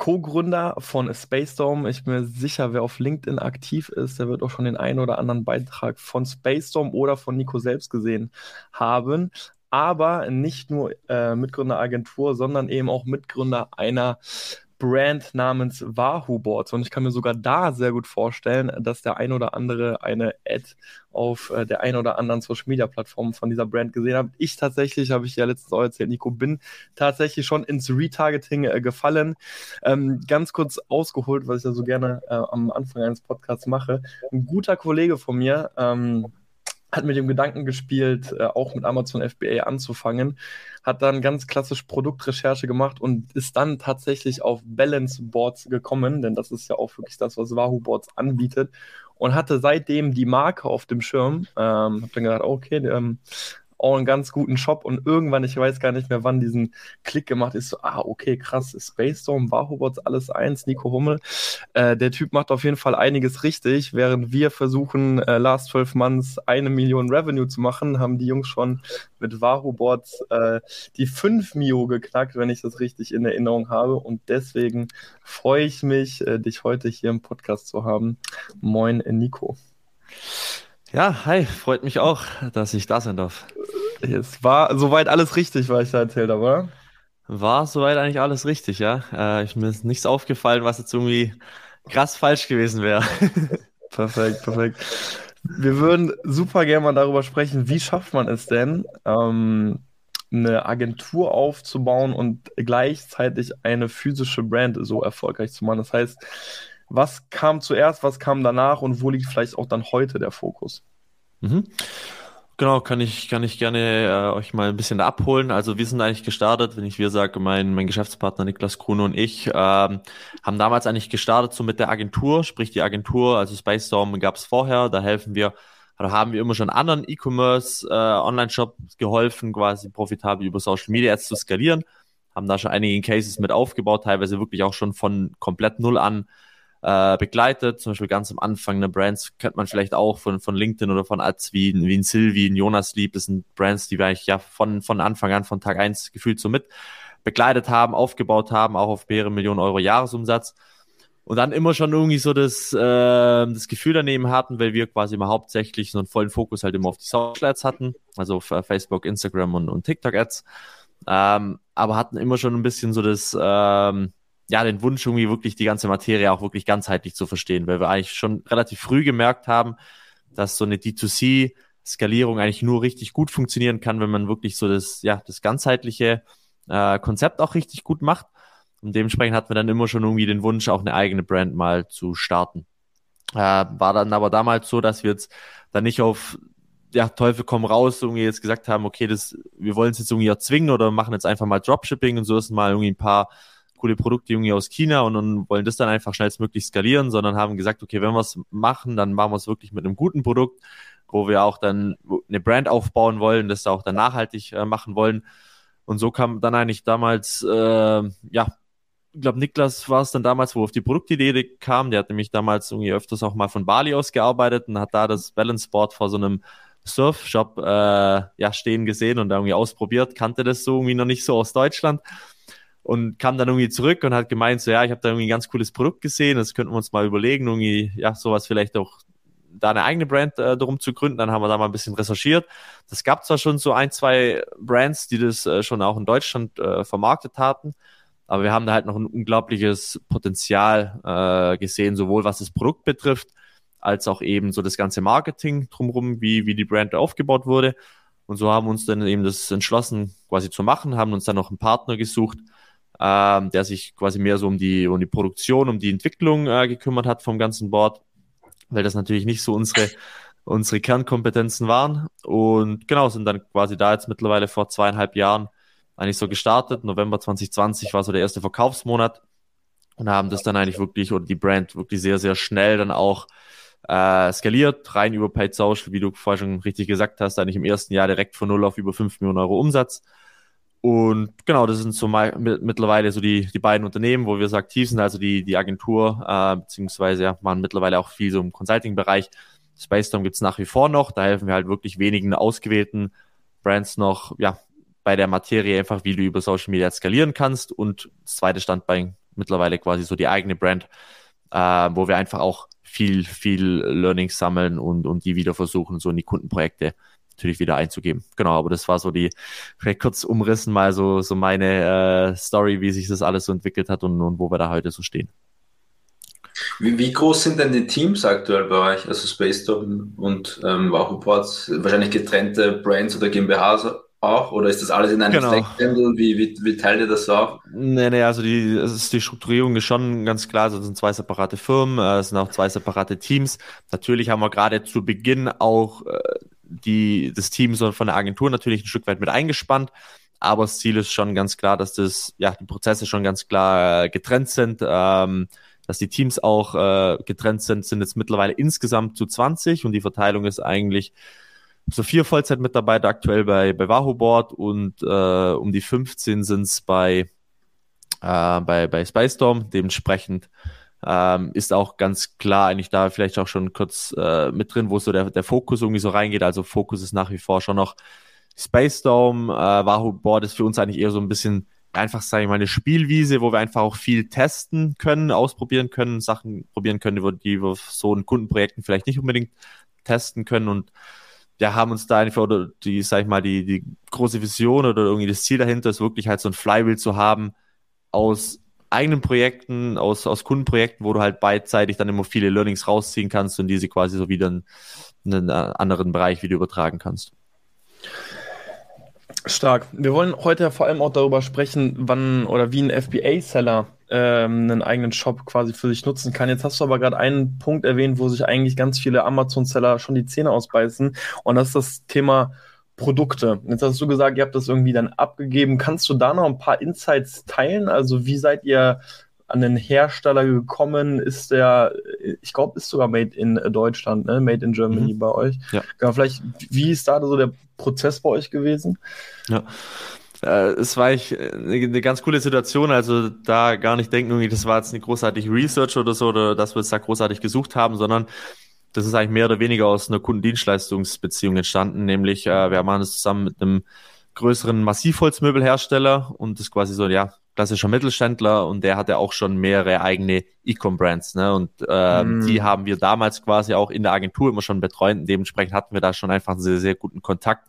Co-Gründer von Spacestorm. Ich bin mir sicher, wer auf LinkedIn aktiv ist, der wird auch schon den einen oder anderen Beitrag von Spacestorm oder von Nico selbst gesehen haben. Aber nicht nur äh, Mitgründer Agentur, sondern eben auch Mitgründer einer Brand namens Wahoo Boards. Und ich kann mir sogar da sehr gut vorstellen, dass der ein oder andere eine Ad auf äh, der ein oder anderen Social Media Plattform von dieser Brand gesehen hat. Ich tatsächlich, habe ich ja letztens auch erzählt, Nico, bin tatsächlich schon ins Retargeting äh, gefallen. Ähm, ganz kurz ausgeholt, was ich ja so gerne äh, am Anfang eines Podcasts mache. Ein guter Kollege von mir, ähm, hat mit dem Gedanken gespielt, äh, auch mit Amazon FBA anzufangen, hat dann ganz klassisch Produktrecherche gemacht und ist dann tatsächlich auf Balance Boards gekommen, denn das ist ja auch wirklich das, was Wahoo Boards anbietet und hatte seitdem die Marke auf dem Schirm. Ähm, hab dann gedacht, okay, ähm, auch einen ganz guten Shop und irgendwann, ich weiß gar nicht mehr, wann diesen Klick gemacht ist, so, ah, okay, krass, Space Storm, Wahobots, alles eins, Nico Hummel. Äh, der Typ macht auf jeden Fall einiges richtig, während wir versuchen, äh, last 12 Months eine Million Revenue zu machen, haben die Jungs schon mit Wahobots äh, die 5 Mio geknackt, wenn ich das richtig in Erinnerung habe und deswegen freue ich mich, äh, dich heute hier im Podcast zu haben. Moin, Nico. Ja, hi, freut mich auch, dass ich da sein darf. Es war soweit alles richtig, was ich da erzählt habe, oder? War soweit eigentlich alles richtig, ja. Äh, ich, mir ist nichts aufgefallen, was jetzt irgendwie krass falsch gewesen wäre. perfekt, perfekt. Wir würden super gerne mal darüber sprechen, wie schafft man es denn, ähm, eine Agentur aufzubauen und gleichzeitig eine physische Brand so erfolgreich zu machen. Das heißt, was kam zuerst, was kam danach und wo liegt vielleicht auch dann heute der Fokus? Mhm. Genau, kann ich, kann ich gerne äh, euch mal ein bisschen da abholen. Also wir sind eigentlich gestartet, wenn ich wir sage, mein, mein Geschäftspartner Niklas Kuhn und ich ähm, haben damals eigentlich gestartet so mit der Agentur, sprich die Agentur, also Space Storm gab es vorher, da helfen wir, oder haben wir immer schon anderen E-Commerce, äh, Online-Shop geholfen, quasi profitabel über Social Media Ads zu skalieren, haben da schon einige Cases mit aufgebaut, teilweise wirklich auch schon von komplett null an äh, begleitet. Zum Beispiel ganz am Anfang eine Brands kennt man vielleicht auch von, von LinkedIn oder von Ads wie, wie ein Sylvie, ein Jonas Lieb. Das sind Brands, die wir eigentlich ja von, von Anfang an, von Tag eins gefühlt so mit begleitet haben, aufgebaut haben, auch auf mehrere Millionen Euro Jahresumsatz. Und dann immer schon irgendwie so das, äh, das Gefühl daneben hatten, weil wir quasi immer hauptsächlich so einen vollen Fokus halt immer auf die Social Ads hatten, also auf Facebook, Instagram und, und TikTok Ads. Ähm, aber hatten immer schon ein bisschen so das, ähm, ja, den Wunsch, irgendwie wirklich die ganze Materie auch wirklich ganzheitlich zu verstehen, weil wir eigentlich schon relativ früh gemerkt haben, dass so eine D2C-Skalierung eigentlich nur richtig gut funktionieren kann, wenn man wirklich so das, ja, das ganzheitliche äh, Konzept auch richtig gut macht. Und dementsprechend hatten wir dann immer schon irgendwie den Wunsch, auch eine eigene Brand mal zu starten. Äh, war dann aber damals so, dass wir jetzt dann nicht auf ja, Teufel komm raus, irgendwie jetzt gesagt haben, okay, das, wir wollen es jetzt irgendwie erzwingen oder machen jetzt einfach mal Dropshipping und so ist mal irgendwie ein paar coole Produkte irgendwie aus China und, und wollen das dann einfach schnellstmöglich skalieren, sondern haben gesagt, okay, wenn wir es machen, dann machen wir es wirklich mit einem guten Produkt, wo wir auch dann eine Brand aufbauen wollen, das auch dann nachhaltig äh, machen wollen. Und so kam dann eigentlich damals, äh, ja, ich glaube, Niklas war es dann damals, wo auf die Produktidee kam. Der hat nämlich damals irgendwie öfters auch mal von Bali aus gearbeitet und hat da das Balance Board vor so einem Surfshop äh, ja, stehen gesehen und da irgendwie ausprobiert, kannte das so irgendwie noch nicht so aus Deutschland und kam dann irgendwie zurück und hat gemeint, so ja, ich habe da irgendwie ein ganz cooles Produkt gesehen, das könnten wir uns mal überlegen, irgendwie, ja, sowas vielleicht auch da eine eigene Brand äh, darum zu gründen. Dann haben wir da mal ein bisschen recherchiert. Das gab zwar schon so ein, zwei Brands, die das äh, schon auch in Deutschland äh, vermarktet hatten, aber wir haben da halt noch ein unglaubliches Potenzial äh, gesehen, sowohl was das Produkt betrifft, als auch eben so das ganze Marketing drumherum, wie, wie die Brand aufgebaut wurde. Und so haben wir uns dann eben das entschlossen, quasi zu machen, haben uns dann noch einen Partner gesucht, ähm, der sich quasi mehr so um die, um die Produktion, um die Entwicklung äh, gekümmert hat vom ganzen Board, weil das natürlich nicht so unsere, unsere Kernkompetenzen waren. Und genau, sind dann quasi da jetzt mittlerweile vor zweieinhalb Jahren eigentlich so gestartet. November 2020 war so der erste Verkaufsmonat und haben das dann eigentlich wirklich oder die Brand wirklich sehr, sehr schnell dann auch äh, skaliert, rein über Paid Social, wie du vorher schon richtig gesagt hast, eigentlich im ersten Jahr direkt von null auf über 5 Millionen Euro Umsatz. Und genau, das sind so mittlerweile so die, die beiden Unternehmen, wo wir so aktiv sind, also die, die Agentur, äh, beziehungsweise ja, machen mittlerweile auch viel so im Consulting-Bereich. Spacestorm gibt es nach wie vor noch, da helfen wir halt wirklich wenigen ausgewählten Brands noch, ja, bei der Materie einfach, wie du über Social Media skalieren kannst. Und das zweite Standbein mittlerweile quasi so die eigene Brand, äh, wo wir einfach auch viel, viel Learning sammeln und, und die wieder versuchen, so in die Kundenprojekte natürlich wieder einzugeben. Genau, aber das war so die, vielleicht kurz umrissen mal so, so meine äh, Story, wie sich das alles so entwickelt hat und, und wo wir da heute so stehen. Wie, wie groß sind denn die Teams aktuell bei euch, also Space Storm und ähm, Wahoo Ports? Wahrscheinlich getrennte Brands oder GmbHs auch? Oder ist das alles in einem genau. Stack-Handle? Wie, wie, wie teilt ihr das auf? Nee, nee, also die, ist, die Strukturierung ist schon ganz klar. Also es sind zwei separate Firmen, äh, es sind auch zwei separate Teams. Natürlich haben wir gerade zu Beginn auch äh, die, das Team so von der Agentur natürlich ein Stück weit mit eingespannt. Aber das Ziel ist schon ganz klar, dass das, ja, die Prozesse schon ganz klar äh, getrennt sind, ähm, dass die Teams auch äh, getrennt sind, sind jetzt mittlerweile insgesamt zu 20 und die Verteilung ist eigentlich so vier Vollzeitmitarbeiter aktuell bei, bei Wahoo und äh, um die 15 sind es bei, äh, bei, bei Spystorm. Dementsprechend ähm, ist auch ganz klar eigentlich da vielleicht auch schon kurz äh, mit drin, wo so der, der Fokus irgendwie so reingeht. Also Fokus ist nach wie vor schon noch Spacedome. Äh, Wahoo Board ist für uns eigentlich eher so ein bisschen einfach, sage ich mal, eine Spielwiese, wo wir einfach auch viel testen können, ausprobieren können, Sachen probieren können, die wir so in Kundenprojekten vielleicht nicht unbedingt testen können und wir haben uns da einfach, oder die, sag ich mal, die, die große Vision oder irgendwie das Ziel dahinter ist wirklich halt so ein Flywheel zu haben aus eigenen Projekten, aus, aus Kundenprojekten, wo du halt beidseitig dann immer viele Learnings rausziehen kannst und diese quasi so wieder in, in einen anderen Bereich wieder übertragen kannst. Stark. Wir wollen heute vor allem auch darüber sprechen, wann oder wie ein FBA-Seller ähm, einen eigenen Shop quasi für sich nutzen kann. Jetzt hast du aber gerade einen Punkt erwähnt, wo sich eigentlich ganz viele Amazon-Seller schon die Zähne ausbeißen. Und das ist das Thema Produkte. Jetzt hast du gesagt, ihr habt das irgendwie dann abgegeben. Kannst du da noch ein paar Insights teilen? Also wie seid ihr an den Hersteller gekommen? Ist der, ich glaube, ist sogar made in Deutschland, ne? Made in Germany mhm. bei euch. Ja. Genau, vielleicht, wie ist da so der Prozess bei euch gewesen? Ja. Äh, es war ich eine, eine ganz coole Situation, also da gar nicht denken, irgendwie, das war jetzt eine großartige Research oder so, oder dass wir es da großartig gesucht haben, sondern das ist eigentlich mehr oder weniger aus einer Kundendienstleistungsbeziehung entstanden, nämlich äh, wir machen es zusammen mit einem größeren Massivholzmöbelhersteller und das ist quasi so, ja, klassischer Mittelständler und der hatte auch schon mehrere eigene E-Com-Brands. Ne? Und äh, mm. die haben wir damals quasi auch in der Agentur immer schon betreut. Und dementsprechend hatten wir da schon einfach einen sehr, sehr guten Kontakt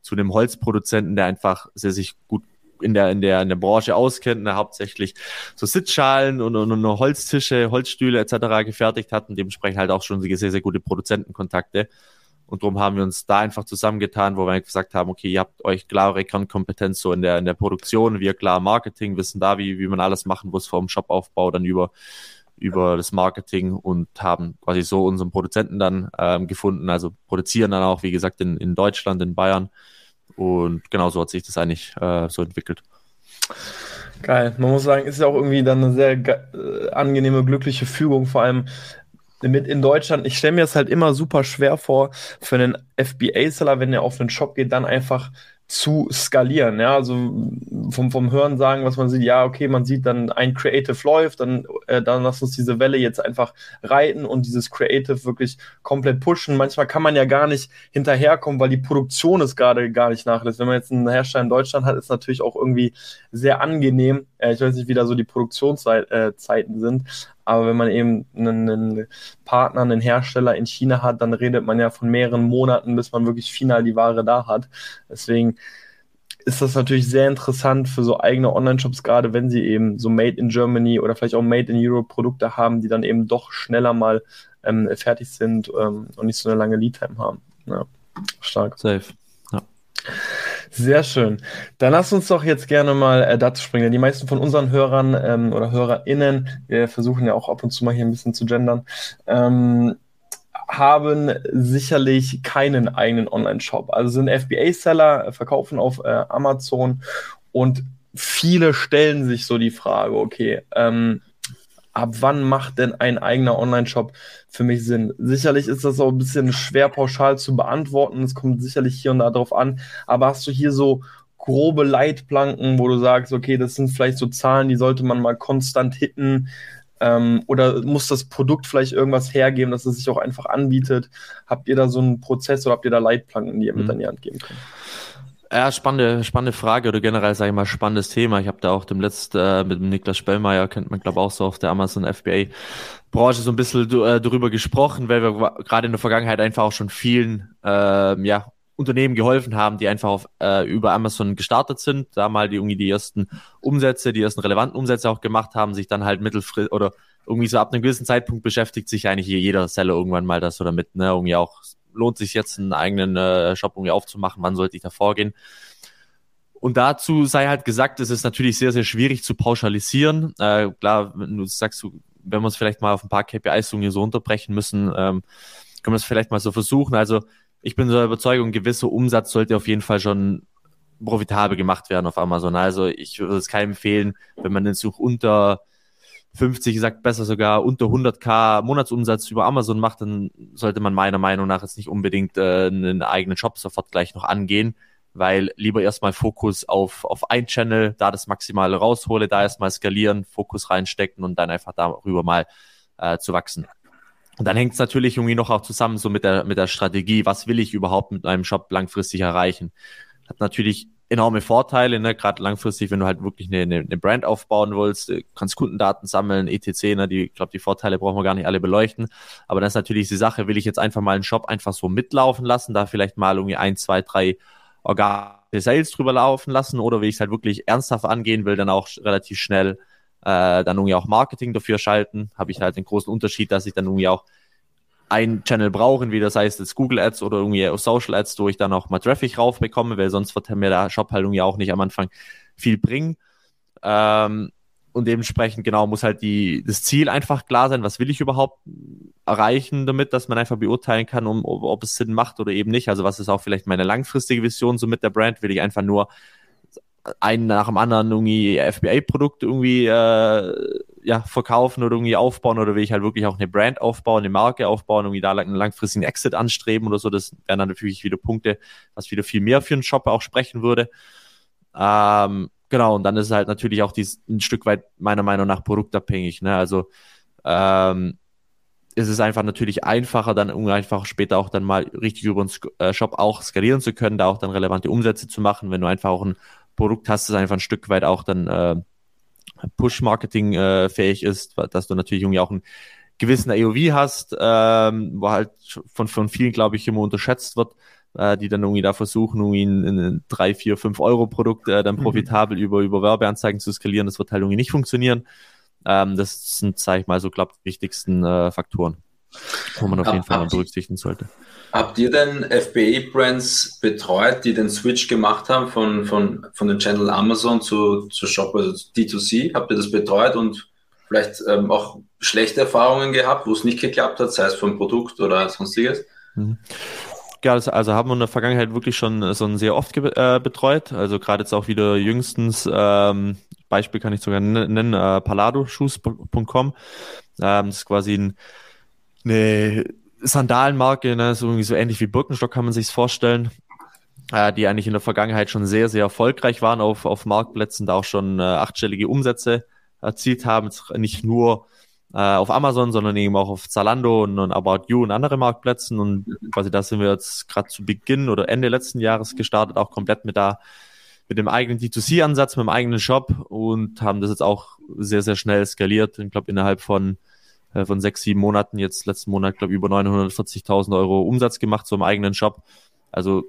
zu dem Holzproduzenten, der einfach sehr sich gut in der, in der, in der Branche auskennt, ne, hauptsächlich so Sitzschalen und, und, und Holztische, Holzstühle etc. gefertigt hat und dementsprechend halt auch schon sehr, sehr gute Produzentenkontakte. Und darum haben wir uns da einfach zusammengetan, wo wir gesagt haben, okay, ihr habt euch klare Kernkompetenz so in der, in der Produktion, wir klar Marketing, wissen da, wie, wie man alles machen muss vom Shopaufbau dann über, über das Marketing und haben quasi so unseren Produzenten dann ähm, gefunden, also produzieren dann auch, wie gesagt, in, in Deutschland, in Bayern. Und genau so hat sich das eigentlich äh, so entwickelt. Geil. Man muss sagen, ist ja auch irgendwie dann eine sehr äh, angenehme, glückliche Fügung, vor allem mit in Deutschland, ich stelle mir das halt immer super schwer vor, für einen FBA-Seller, wenn er auf einen Shop geht, dann einfach zu skalieren. Ja, also vom, vom Hören sagen, was man sieht, ja, okay, man sieht dann ein Creative läuft, dann, äh, dann lass uns diese Welle jetzt einfach reiten und dieses Creative wirklich komplett pushen. Manchmal kann man ja gar nicht hinterherkommen, weil die Produktion ist gerade gar nicht nachlässt. Wenn man jetzt einen Hersteller in Deutschland hat, ist natürlich auch irgendwie sehr angenehm. Äh, ich weiß nicht, wie da so die Produktionszeiten sind, aber wenn man eben einen, einen, Partner, einen Hersteller in China hat, dann redet man ja von mehreren Monaten, bis man wirklich final die Ware da hat. Deswegen ist das natürlich sehr interessant für so eigene Online-Shops, gerade wenn sie eben so Made in Germany oder vielleicht auch Made in Europe Produkte haben, die dann eben doch schneller mal ähm, fertig sind ähm, und nicht so eine lange Lead-Time haben. Ja, stark. Safe. Ja. Sehr schön. Dann lass uns doch jetzt gerne mal äh, dazu springen. Die meisten von unseren Hörern ähm, oder HörerInnen, wir versuchen ja auch ab und zu mal hier ein bisschen zu gendern, ähm, haben sicherlich keinen eigenen Online-Shop. Also sind FBA-Seller, äh, verkaufen auf äh, Amazon und viele stellen sich so die Frage, okay, ähm, ab wann macht denn ein eigener Online-Shop für mich Sinn? Sicherlich ist das auch ein bisschen schwer pauschal zu beantworten. Es kommt sicherlich hier und da drauf an. Aber hast du hier so grobe Leitplanken, wo du sagst, okay, das sind vielleicht so Zahlen, die sollte man mal konstant hitten? Ähm, oder muss das Produkt vielleicht irgendwas hergeben, dass es sich auch einfach anbietet? Habt ihr da so einen Prozess oder habt ihr da Leitplanken, die ihr mit mhm. an die Hand geben könnt? Ja, spannende, spannende Frage oder generell, sage ich mal, spannendes Thema. Ich habe da auch dem letzten äh, mit dem Niklas Spellmeier, kennt man glaube auch so auf der Amazon FBA Branche so ein bisschen äh, darüber gesprochen, weil wir gerade in der Vergangenheit einfach auch schon vielen äh, ja, Unternehmen geholfen haben, die einfach auf, äh, über Amazon gestartet sind, da mal die irgendwie die ersten Umsätze, die ersten relevanten Umsätze auch gemacht haben, sich dann halt mittelfristig oder irgendwie so ab einem gewissen Zeitpunkt beschäftigt sich eigentlich jeder Seller irgendwann mal das oder mit, ne, irgendwie auch lohnt sich jetzt einen eigenen äh, Shop irgendwie aufzumachen, wann sollte ich da vorgehen? Und dazu sei halt gesagt, es ist natürlich sehr, sehr schwierig zu pauschalisieren. Äh, klar, wenn du sagst, wenn wir es vielleicht mal auf ein paar KPIs so unterbrechen müssen, ähm, können wir es vielleicht mal so versuchen. Also ich bin der Überzeugung, gewisser Umsatz sollte auf jeden Fall schon profitabel gemacht werden auf Amazon. Also ich würde es keinem empfehlen, wenn man den Such unter 50, sagt besser sogar unter 100k Monatsumsatz über Amazon macht, dann sollte man meiner Meinung nach jetzt nicht unbedingt äh, einen eigenen Shop sofort gleich noch angehen, weil lieber erstmal Fokus auf, auf ein Channel, da das Maximale raushole, da erstmal skalieren, Fokus reinstecken und dann einfach darüber mal äh, zu wachsen. Und dann hängt es natürlich irgendwie noch auch zusammen so mit der, mit der Strategie, was will ich überhaupt mit einem Shop langfristig erreichen. Hat natürlich enorme Vorteile, ne? gerade langfristig, wenn du halt wirklich eine, eine, eine Brand aufbauen willst, du kannst Kundendaten sammeln, etc. Ne? Die, ich glaube, die Vorteile brauchen wir gar nicht alle beleuchten. Aber das ist natürlich die Sache, will ich jetzt einfach mal einen Shop einfach so mitlaufen lassen, da vielleicht mal irgendwie ein, zwei, drei Organe Sales drüber laufen lassen oder will ich es halt wirklich ernsthaft angehen, will dann auch relativ schnell äh, dann irgendwie auch Marketing dafür schalten, habe ich halt den großen Unterschied, dass ich dann irgendwie auch einen Channel brauchen, wie das heißt jetzt Google Ads oder irgendwie Social Ads, wo ich dann auch mal Traffic raufbekomme, weil sonst wird mir der Shop halt irgendwie auch nicht am Anfang viel bringen. Ähm, und dementsprechend genau muss halt die, das Ziel einfach klar sein, was will ich überhaupt erreichen damit, dass man einfach beurteilen kann, um, ob, ob es Sinn macht oder eben nicht. Also was ist auch vielleicht meine langfristige Vision so mit der Brand? Will ich einfach nur einen nach dem anderen irgendwie FBA-Produkte irgendwie äh, ja, verkaufen oder irgendwie aufbauen oder will ich halt wirklich auch eine Brand aufbauen, eine Marke aufbauen, irgendwie da einen langfristigen Exit anstreben oder so. Das wären dann natürlich wieder Punkte, was wieder viel mehr für einen Shop auch sprechen würde. Ähm, genau, und dann ist es halt natürlich auch dies, ein Stück weit meiner Meinung nach produktabhängig. Ne? Also ähm, ist es einfach natürlich einfacher, dann um einfach später auch dann mal richtig über den äh, Shop auch skalieren zu können, da auch dann relevante Umsätze zu machen, wenn du einfach auch ein Produkt hast, das einfach ein Stück weit auch dann äh, Push-Marketing äh, fähig ist, dass du natürlich irgendwie auch einen gewissen AOV hast, ähm, wo halt von, von vielen, glaube ich, immer unterschätzt wird, äh, die dann irgendwie da versuchen, irgendwie ein, ein 3, 4, 5 Euro Produkt äh, dann mhm. profitabel mhm. über, über Werbeanzeigen zu skalieren. Das wird halt irgendwie nicht funktionieren. Ähm, das sind, sage ich mal, so, glaube die wichtigsten äh, Faktoren, wo man auf jeden Fall mal berücksichtigen sollte. Habt ihr denn FBA-Brands betreut, die den Switch gemacht haben von, von, von den Channel Amazon zu, zu Shop, also D2C? Habt ihr das betreut und vielleicht ähm, auch schlechte Erfahrungen gehabt, wo es nicht geklappt hat, sei es vom Produkt oder sonstiges? Mhm. Ja, also haben wir in der Vergangenheit wirklich schon so sehr oft äh, betreut. Also gerade jetzt auch wieder jüngstens, ähm, Beispiel kann ich sogar nennen, äh, paladoshoes.com. Ähm, das ist quasi ein, eine Sandalenmarke, ne, so irgendwie so ähnlich wie Birkenstock kann man sich vorstellen, äh, die eigentlich in der Vergangenheit schon sehr, sehr erfolgreich waren auf, auf Marktplätzen, da auch schon äh, achtstellige Umsätze erzielt haben, nicht nur äh, auf Amazon, sondern eben auch auf Zalando und, und About You und andere Marktplätzen. Und quasi da sind wir jetzt gerade zu Beginn oder Ende letzten Jahres gestartet, auch komplett mit da mit dem eigenen D2C-Ansatz, mit dem eigenen Shop und haben das jetzt auch sehr, sehr schnell skaliert. Ich glaube, innerhalb von äh, von sechs, sieben Monaten, jetzt letzten Monat, glaube ich, über 940.000 Euro Umsatz gemacht, so eigenen Shop. Also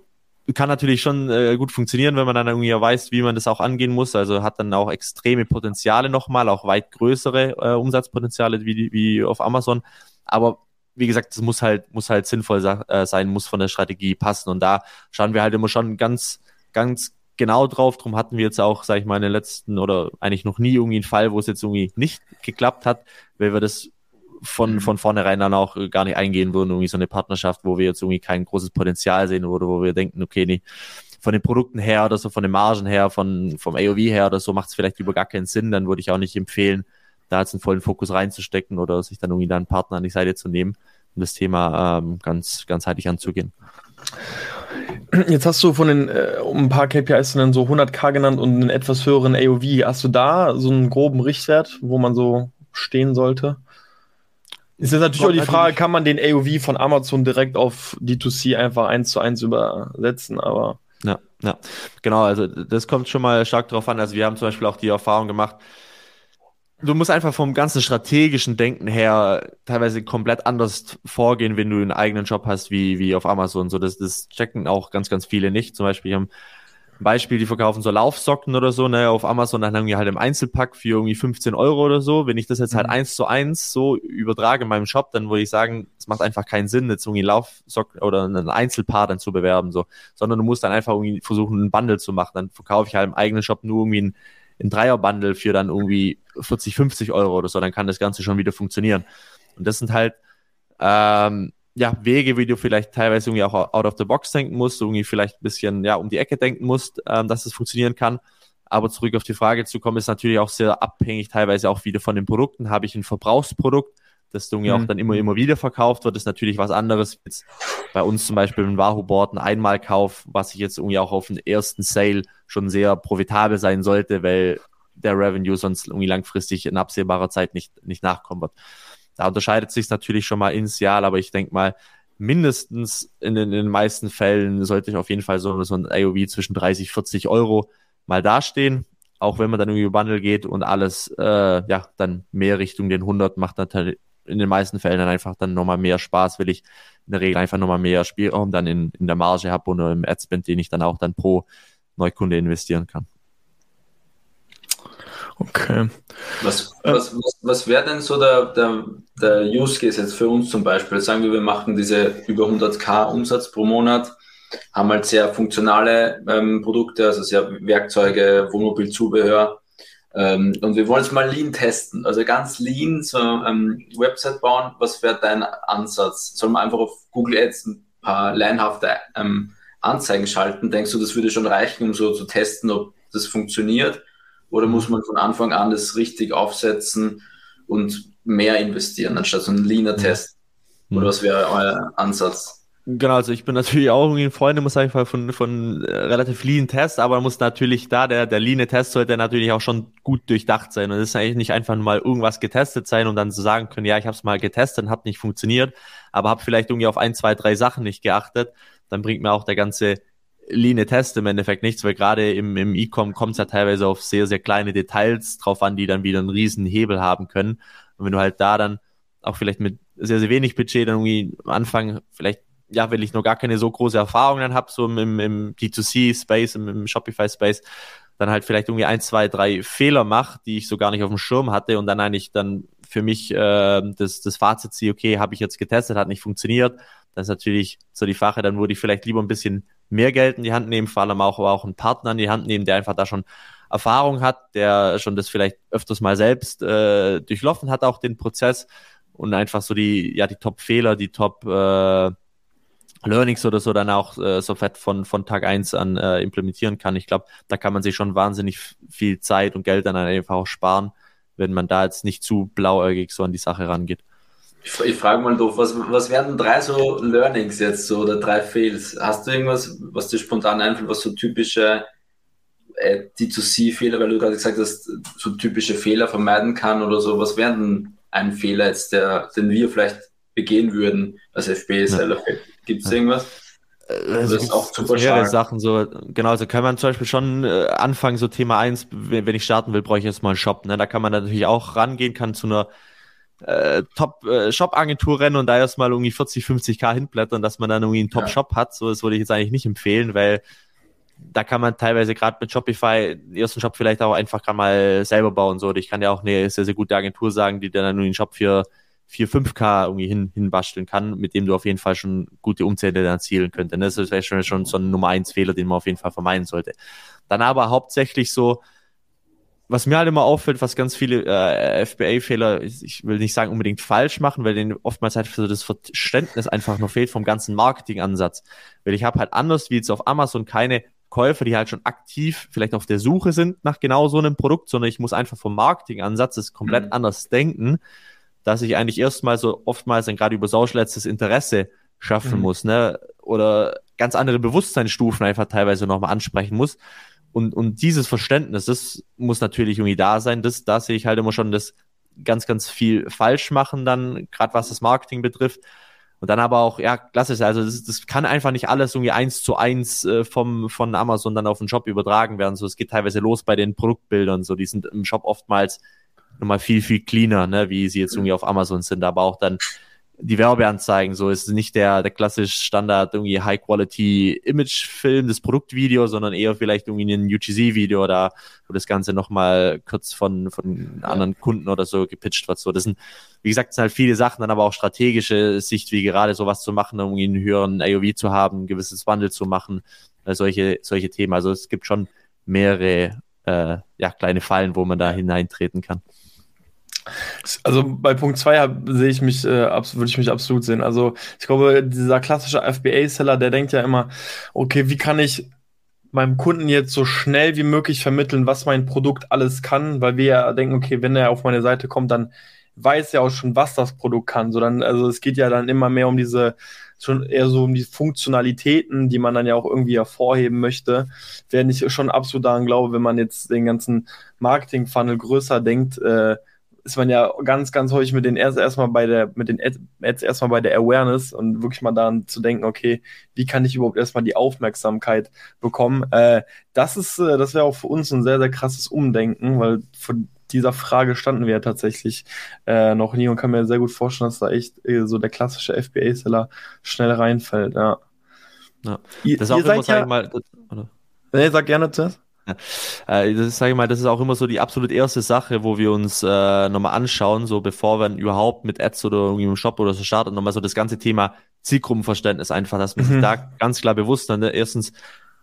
kann natürlich schon äh, gut funktionieren, wenn man dann irgendwie weiß, wie man das auch angehen muss. Also hat dann auch extreme Potenziale nochmal, auch weit größere äh, Umsatzpotenziale wie, wie auf Amazon. Aber wie gesagt, das muss halt, muss halt sinnvoll äh, sein, muss von der Strategie passen. Und da schauen wir halt immer schon ganz, ganz genau drauf. Drum hatten wir jetzt auch, sage ich mal, in den letzten oder eigentlich noch nie irgendwie einen Fall, wo es jetzt irgendwie nicht geklappt hat, weil wir das von, mhm. von vornherein dann auch gar nicht eingehen würden, irgendwie so eine Partnerschaft, wo wir jetzt irgendwie kein großes Potenzial sehen oder wo wir denken, okay, nee, von den Produkten her oder so, von den Margen her, von, vom AOV her oder so macht es vielleicht über gar keinen Sinn, dann würde ich auch nicht empfehlen, da jetzt einen vollen Fokus reinzustecken oder sich dann irgendwie da einen Partner an die Seite zu nehmen, um das Thema ähm, ganz ganzheitlich anzugehen. Jetzt hast du von den, äh, um ein paar KPIs dann so 100k genannt und einen etwas höheren AOV. Hast du da so einen groben Richtwert, wo man so stehen sollte? Ist jetzt natürlich auch die Frage, kann man den AOV von Amazon direkt auf D2C einfach eins zu eins übersetzen, aber. Ja, ja, genau. Also das kommt schon mal stark drauf an. Also wir haben zum Beispiel auch die Erfahrung gemacht, du musst einfach vom ganzen strategischen Denken her teilweise komplett anders vorgehen, wenn du einen eigenen Job hast wie, wie auf Amazon. So, das, das checken auch ganz, ganz viele nicht. Zum Beispiel haben ein Beispiel, die verkaufen so Laufsocken oder so, ne, auf Amazon, dann haben wir halt im Einzelpack für irgendwie 15 Euro oder so. Wenn ich das jetzt halt mhm. eins zu eins so übertrage in meinem Shop, dann würde ich sagen, es macht einfach keinen Sinn, jetzt irgendwie Laufsocken oder ein Einzelpaar dann zu bewerben, so. Sondern du musst dann einfach irgendwie versuchen, einen Bundle zu machen. Dann verkaufe ich halt im eigenen Shop nur irgendwie ein ein Dreier-Bundle für dann irgendwie 40, 50 Euro oder so, dann kann das Ganze schon wieder funktionieren. Und das sind halt ähm, ja, Wege, wie du vielleicht teilweise irgendwie auch out of the box denken musst, irgendwie vielleicht ein bisschen ja, um die Ecke denken musst, ähm, dass es funktionieren kann. Aber zurück auf die Frage zu kommen, ist natürlich auch sehr abhängig, teilweise auch wieder von den Produkten. Habe ich ein Verbrauchsprodukt, das irgendwie mhm. auch dann immer, immer wieder verkauft wird, ist natürlich was anderes. Jetzt bei uns zum Beispiel ein Wahoo-Board, ein Einmalkauf, was ich jetzt irgendwie auch auf den ersten Sale schon sehr profitabel sein sollte, weil der Revenue sonst irgendwie langfristig in absehbarer Zeit nicht, nicht nachkommen wird. Da unterscheidet sich natürlich schon mal initial, aber ich denke mal, mindestens in den, in den meisten Fällen sollte ich auf jeden Fall so, so ein AOV zwischen 30, 40 Euro mal dastehen. Auch wenn man dann irgendwie Bundle geht und alles, äh, ja, dann mehr Richtung den 100 macht, dann in den meisten Fällen dann einfach dann nochmal mehr Spaß, weil ich in der Regel einfach nochmal mehr Spielraum dann in, in der Marge habe oder im Adspend, den ich dann auch dann pro Neukunde investieren kann. Okay. Was, was, was, was wäre denn so der, der, der Use Case jetzt für uns zum Beispiel? Sagen wir, wir machen diese über 100k Umsatz pro Monat, haben halt sehr funktionale ähm, Produkte, also sehr Werkzeuge, Wohnmobilzubehör ähm, und wir wollen es mal lean testen, also ganz lean so ähm, Website bauen. Was wäre dein Ansatz? Soll man einfach auf Google Ads ein paar leinhafte ähm, Anzeigen schalten? Denkst du, das würde schon reichen, um so zu testen, ob das funktioniert? Oder muss man von Anfang an das richtig aufsetzen und mehr investieren, anstatt so ein leaner Test? Oder was wäre euer Ansatz? Genau, also ich bin natürlich auch irgendwie ein Freund, muss mal, von, von äh, relativ lean Test, aber muss natürlich da, der, der lean Test sollte natürlich auch schon gut durchdacht sein. Und es ist eigentlich nicht einfach mal irgendwas getestet sein und dann zu sagen können, ja, ich habe es mal getestet und hat nicht funktioniert, aber habe vielleicht irgendwie auf ein, zwei, drei Sachen nicht geachtet. Dann bringt mir auch der ganze lean Test im Endeffekt nichts, weil gerade im, im E-Com kommt es ja teilweise auf sehr, sehr kleine Details drauf an, die dann wieder einen riesen Hebel haben können. Und wenn du halt da dann auch vielleicht mit sehr, sehr wenig Budget dann irgendwie am Anfang vielleicht ja, weil ich noch gar keine so große Erfahrung dann habe, so im, im D2C-Space, im, im Shopify-Space, dann halt vielleicht irgendwie ein, zwei, drei Fehler mache, die ich so gar nicht auf dem Schirm hatte und dann eigentlich dann für mich äh, das, das Fazit ziehe, okay, habe ich jetzt getestet, hat nicht funktioniert. Das ist natürlich so die Sache, dann würde ich vielleicht lieber ein bisschen mehr Geld in die Hand nehmen, vor allem auch, aber auch einen Partner in die Hand nehmen, der einfach da schon Erfahrung hat, der schon das vielleicht öfters mal selbst äh, durchlaufen hat, auch den Prozess und einfach so die, ja, die Top-Fehler, die Top, äh, Learnings oder so dann auch äh, sofort von, von Tag eins an äh, implementieren kann. Ich glaube, da kann man sich schon wahnsinnig viel Zeit und Geld dann einfach auch sparen, wenn man da jetzt nicht zu blauäugig so an die Sache rangeht. Ich, ich frage mal doof, was, was wären drei so Learnings jetzt so oder drei Fails? Hast du irgendwas, was dir spontan einfällt, was so typische äh, D2C-Fehler, weil du gerade gesagt hast, so typische Fehler vermeiden kann oder so? Was wären denn ein Fehler jetzt, der, den wir vielleicht begehen würden als FBA-Seller? Ja. Gibt es irgendwas? Äh, also das ist auch super mehrere Sachen so, genau, also kann man zum Beispiel schon äh, anfangen, so Thema eins, wenn, wenn ich starten will, brauche ich jetzt mal einen Shop, ne? Da kann man natürlich auch rangehen, kann zu einer äh, Top-Shop-Agentur äh, rennen und da erstmal irgendwie 40, 50k hinblättern, dass man dann irgendwie einen Top-Shop ja. hat. So, das würde ich jetzt eigentlich nicht empfehlen, weil da kann man teilweise gerade mit Shopify den ersten Shop vielleicht auch einfach gerade mal selber bauen. So, ich kann ja auch eine sehr, sehr gute Agentur sagen, die dann nur den Shop für 4, 5K irgendwie hin, hinbasteln kann, mit dem du auf jeden Fall schon gute Umsätze erzielen könntest. Das ist schon, schon so ein Nummer eins Fehler, den man auf jeden Fall vermeiden sollte. Dann aber hauptsächlich so, was mir halt immer auffällt, was ganz viele äh, FBA-Fehler, ich will nicht sagen unbedingt falsch machen, weil denen oftmals halt so das Verständnis einfach noch fehlt vom ganzen Marketingansatz. Weil ich habe halt anders wie jetzt auf Amazon keine Käufer, die halt schon aktiv vielleicht auf der Suche sind nach genau so einem Produkt, sondern ich muss einfach vom Marketingansatz das komplett mhm. anders denken, dass ich eigentlich erstmal so oftmals dann gerade über Social das Interesse schaffen mhm. muss, ne? Oder ganz andere Bewusstseinsstufen einfach teilweise nochmal ansprechen muss. Und, und dieses Verständnis, das muss natürlich irgendwie da sein. Das, da sehe ich halt immer schon das ganz, ganz viel falsch machen dann, gerade was das Marketing betrifft. Und dann aber auch, ja, klassisch, also das, das kann einfach nicht alles irgendwie eins zu eins äh, vom, von Amazon dann auf den Shop übertragen werden. So, es geht teilweise los bei den Produktbildern. So, die sind im Shop oftmals nochmal viel, viel cleaner, ne, wie sie jetzt irgendwie auf Amazon sind, aber auch dann die Werbeanzeigen, so ist nicht der, der klassisch Standard irgendwie High-Quality-Image-Film, das Produktvideo, sondern eher vielleicht irgendwie ein UGC-Video da, wo das Ganze nochmal kurz von, von anderen Kunden oder so gepitcht wird. So, das sind, wie gesagt, sind halt viele Sachen, dann aber auch strategische Sicht, wie gerade sowas zu machen, um einen höheren AOV zu haben, ein gewisses Wandel zu machen, äh, solche, solche Themen. Also es gibt schon mehrere, äh, ja, kleine Fallen, wo man da hineintreten kann. Also bei Punkt 2 sehe ich mich, äh, würde ich mich absolut sehen. Also ich glaube, dieser klassische FBA-Seller, der denkt ja immer, okay, wie kann ich meinem Kunden jetzt so schnell wie möglich vermitteln, was mein Produkt alles kann, weil wir ja denken, okay, wenn er auf meine Seite kommt, dann weiß er auch schon, was das Produkt kann. So dann, also es geht ja dann immer mehr um diese, schon eher so um die Funktionalitäten, die man dann ja auch irgendwie hervorheben möchte. Während ich schon absolut daran glaube, wenn man jetzt den ganzen Marketing-Funnel größer denkt, äh, ist man ja ganz, ganz häufig mit den Ads erstmal bei der, mit den Ads erstmal bei der Awareness und wirklich mal daran zu denken, okay, wie kann ich überhaupt erstmal die Aufmerksamkeit bekommen? Äh, das ist, äh, das wäre auch für uns ein sehr, sehr krasses Umdenken, weil von dieser Frage standen wir ja tatsächlich äh, noch nie und kann mir sehr gut vorstellen, dass da echt äh, so der klassische FBA-Seller schnell reinfällt, ja. ja. Das ist auch immer, ja, sag ich mal, oder? Nee, sag gerne zuerst. Äh, das sage ich mal, das ist auch immer so die absolut erste Sache, wo wir uns äh, nochmal anschauen, so bevor wir überhaupt mit Ads oder irgendwie im Shop oder so starten, nochmal so das ganze Thema Zielgruppenverständnis einfach, dass man mhm. sich da ganz klar bewusst dann, ne, erstens,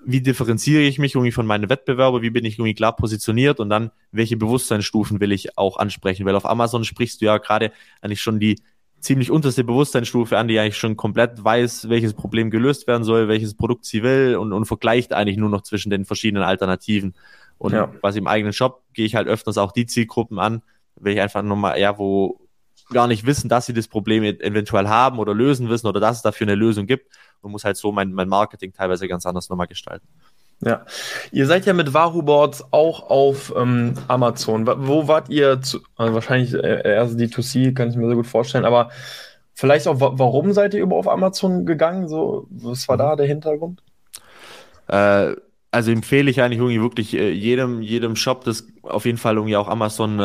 wie differenziere ich mich irgendwie von meinen Wettbewerbern, wie bin ich irgendwie klar positioniert und dann, welche Bewusstseinsstufen will ich auch ansprechen, weil auf Amazon sprichst du ja gerade eigentlich schon die ziemlich unterste Bewusstseinsstufe an, die eigentlich schon komplett weiß, welches Problem gelöst werden soll, welches Produkt sie will und, und vergleicht eigentlich nur noch zwischen den verschiedenen Alternativen. Und ja. was im eigenen Shop gehe ich halt öfters auch die Zielgruppen an, will ich einfach nochmal, ja, wo gar nicht wissen, dass sie das Problem eventuell haben oder lösen wissen oder dass es dafür eine Lösung gibt und muss halt so mein, mein Marketing teilweise ganz anders nochmal gestalten. Ja, ihr seid ja mit Wahoo Boards auch auf ähm, Amazon. Wo wart ihr zu, also wahrscheinlich äh, erst D2C, kann ich mir sehr gut vorstellen, aber vielleicht auch, warum seid ihr über auf Amazon gegangen? So, was war da der Hintergrund? Äh, also empfehle ich eigentlich irgendwie wirklich äh, jedem, jedem Shop das auf jeden Fall irgendwie auch Amazon äh,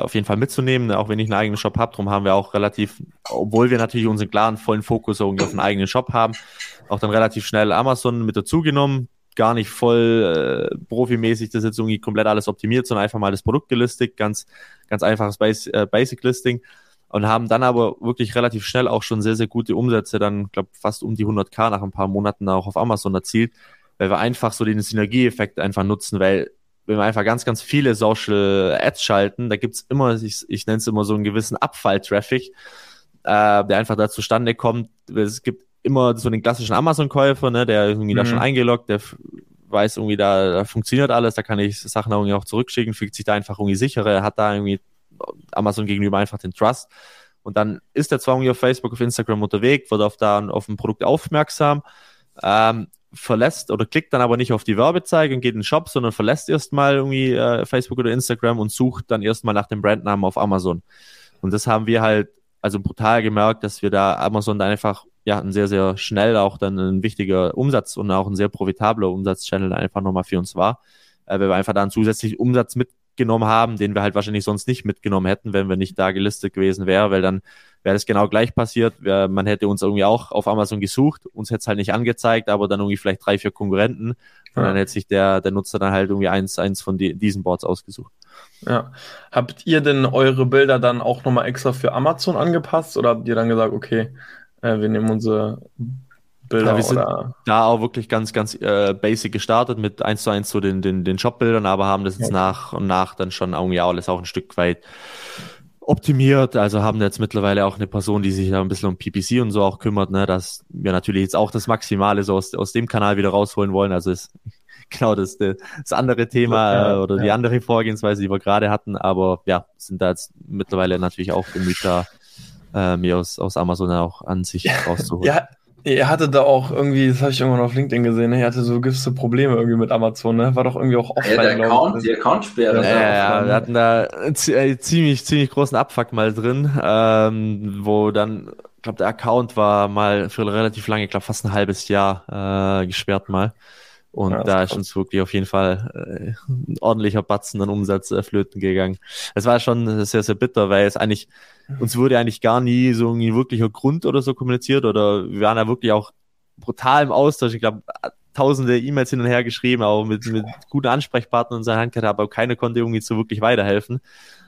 auf jeden Fall mitzunehmen, auch wenn ich einen eigenen Shop habe. Darum haben wir auch relativ, obwohl wir natürlich unseren klaren vollen Fokus irgendwie auf einen eigenen Shop haben, auch dann relativ schnell Amazon mit dazugenommen gar nicht voll äh, profimäßig das jetzt irgendwie komplett alles optimiert, sondern einfach mal das Produkt gelistet, ganz, ganz einfaches Base, äh, Basic Listing und haben dann aber wirklich relativ schnell auch schon sehr, sehr gute Umsätze, dann glaube fast um die 100k nach ein paar Monaten auch auf Amazon erzielt, weil wir einfach so den Synergieeffekt einfach nutzen, weil wenn wir einfach ganz, ganz viele Social Ads schalten, da gibt's immer, ich, ich nenne es immer so einen gewissen Abfall-Traffic, äh, der einfach da zustande kommt. Es gibt immer so den klassischen Amazon-Käufer, ne, der irgendwie mhm. da schon eingeloggt, der weiß irgendwie, da, da funktioniert alles, da kann ich Sachen irgendwie auch zurückschicken, fühlt sich da einfach irgendwie sicherer, hat da irgendwie Amazon gegenüber einfach den Trust. Und dann ist er zwar irgendwie auf Facebook, auf Instagram unterwegs, wird auf da auf ein Produkt aufmerksam, ähm, verlässt oder klickt dann aber nicht auf die Werbezeige und geht in den Shop, sondern verlässt erstmal irgendwie äh, Facebook oder Instagram und sucht dann erstmal nach dem Brandnamen auf Amazon. Und das haben wir halt also brutal gemerkt, dass wir da Amazon da einfach ja, ein sehr, sehr schnell auch dann ein wichtiger Umsatz und auch ein sehr profitabler Umsatzchannel einfach nochmal für uns war, äh, weil wir einfach da einen zusätzlichen Umsatz mitgenommen haben, den wir halt wahrscheinlich sonst nicht mitgenommen hätten, wenn wir nicht da gelistet gewesen wären, weil dann wäre das genau gleich passiert. Wär, man hätte uns irgendwie auch auf Amazon gesucht, uns hätte es halt nicht angezeigt, aber dann irgendwie vielleicht drei, vier Konkurrenten und dann hätte sich der, der Nutzer dann halt irgendwie eins, eins von die, diesen Boards ausgesucht. Ja. Habt ihr denn eure Bilder dann auch nochmal extra für Amazon angepasst oder habt ihr dann gesagt, okay, äh, wir nehmen unsere Bilder. Ja, wir sind da auch wirklich ganz, ganz äh, basic gestartet mit eins zu eins zu den, den, den Shop-Bildern, aber haben das jetzt ja. nach und nach dann schon irgendwie alles auch ein Stück weit optimiert. Also haben jetzt mittlerweile auch eine Person, die sich da ein bisschen um PPC und so auch kümmert, ne, dass wir natürlich jetzt auch das Maximale so aus, aus dem Kanal wieder rausholen wollen. Also es, genau das, das andere Thema ja, oder die andere Vorgehensweise, die wir gerade hatten. Aber ja, sind da jetzt mittlerweile natürlich auch bemüht, da äh, mir aus, aus Amazon auch an sich rauszuholen. Ja, er hatte da auch irgendwie, das habe ich irgendwann auf LinkedIn gesehen, er hatte so gewisse Probleme irgendwie mit Amazon, ne? War doch irgendwie auch offline. Ja, der Account, die Accountsperre. Ja, ja, ja, wir hatten da einen äh, ziemlich, ziemlich großen Abfuck mal drin, ähm, wo dann, ich glaube, der Account war mal für relativ lange, ich glaube fast ein halbes Jahr äh, gesperrt mal. Und ja, da ist uns wirklich auf jeden Fall äh, ein ordentlicher Batzen an Umsatz äh, flöten gegangen. Es war schon sehr, sehr bitter, weil es eigentlich, uns wurde eigentlich gar nie so ein wirklicher Grund oder so kommuniziert oder wir waren ja wirklich auch brutal im Austausch. Ich glaube, tausende E-Mails hin und her geschrieben, auch mit, mit guten Ansprechpartnern in seiner Hand gehabt, aber keiner konnte irgendwie so wirklich weiterhelfen.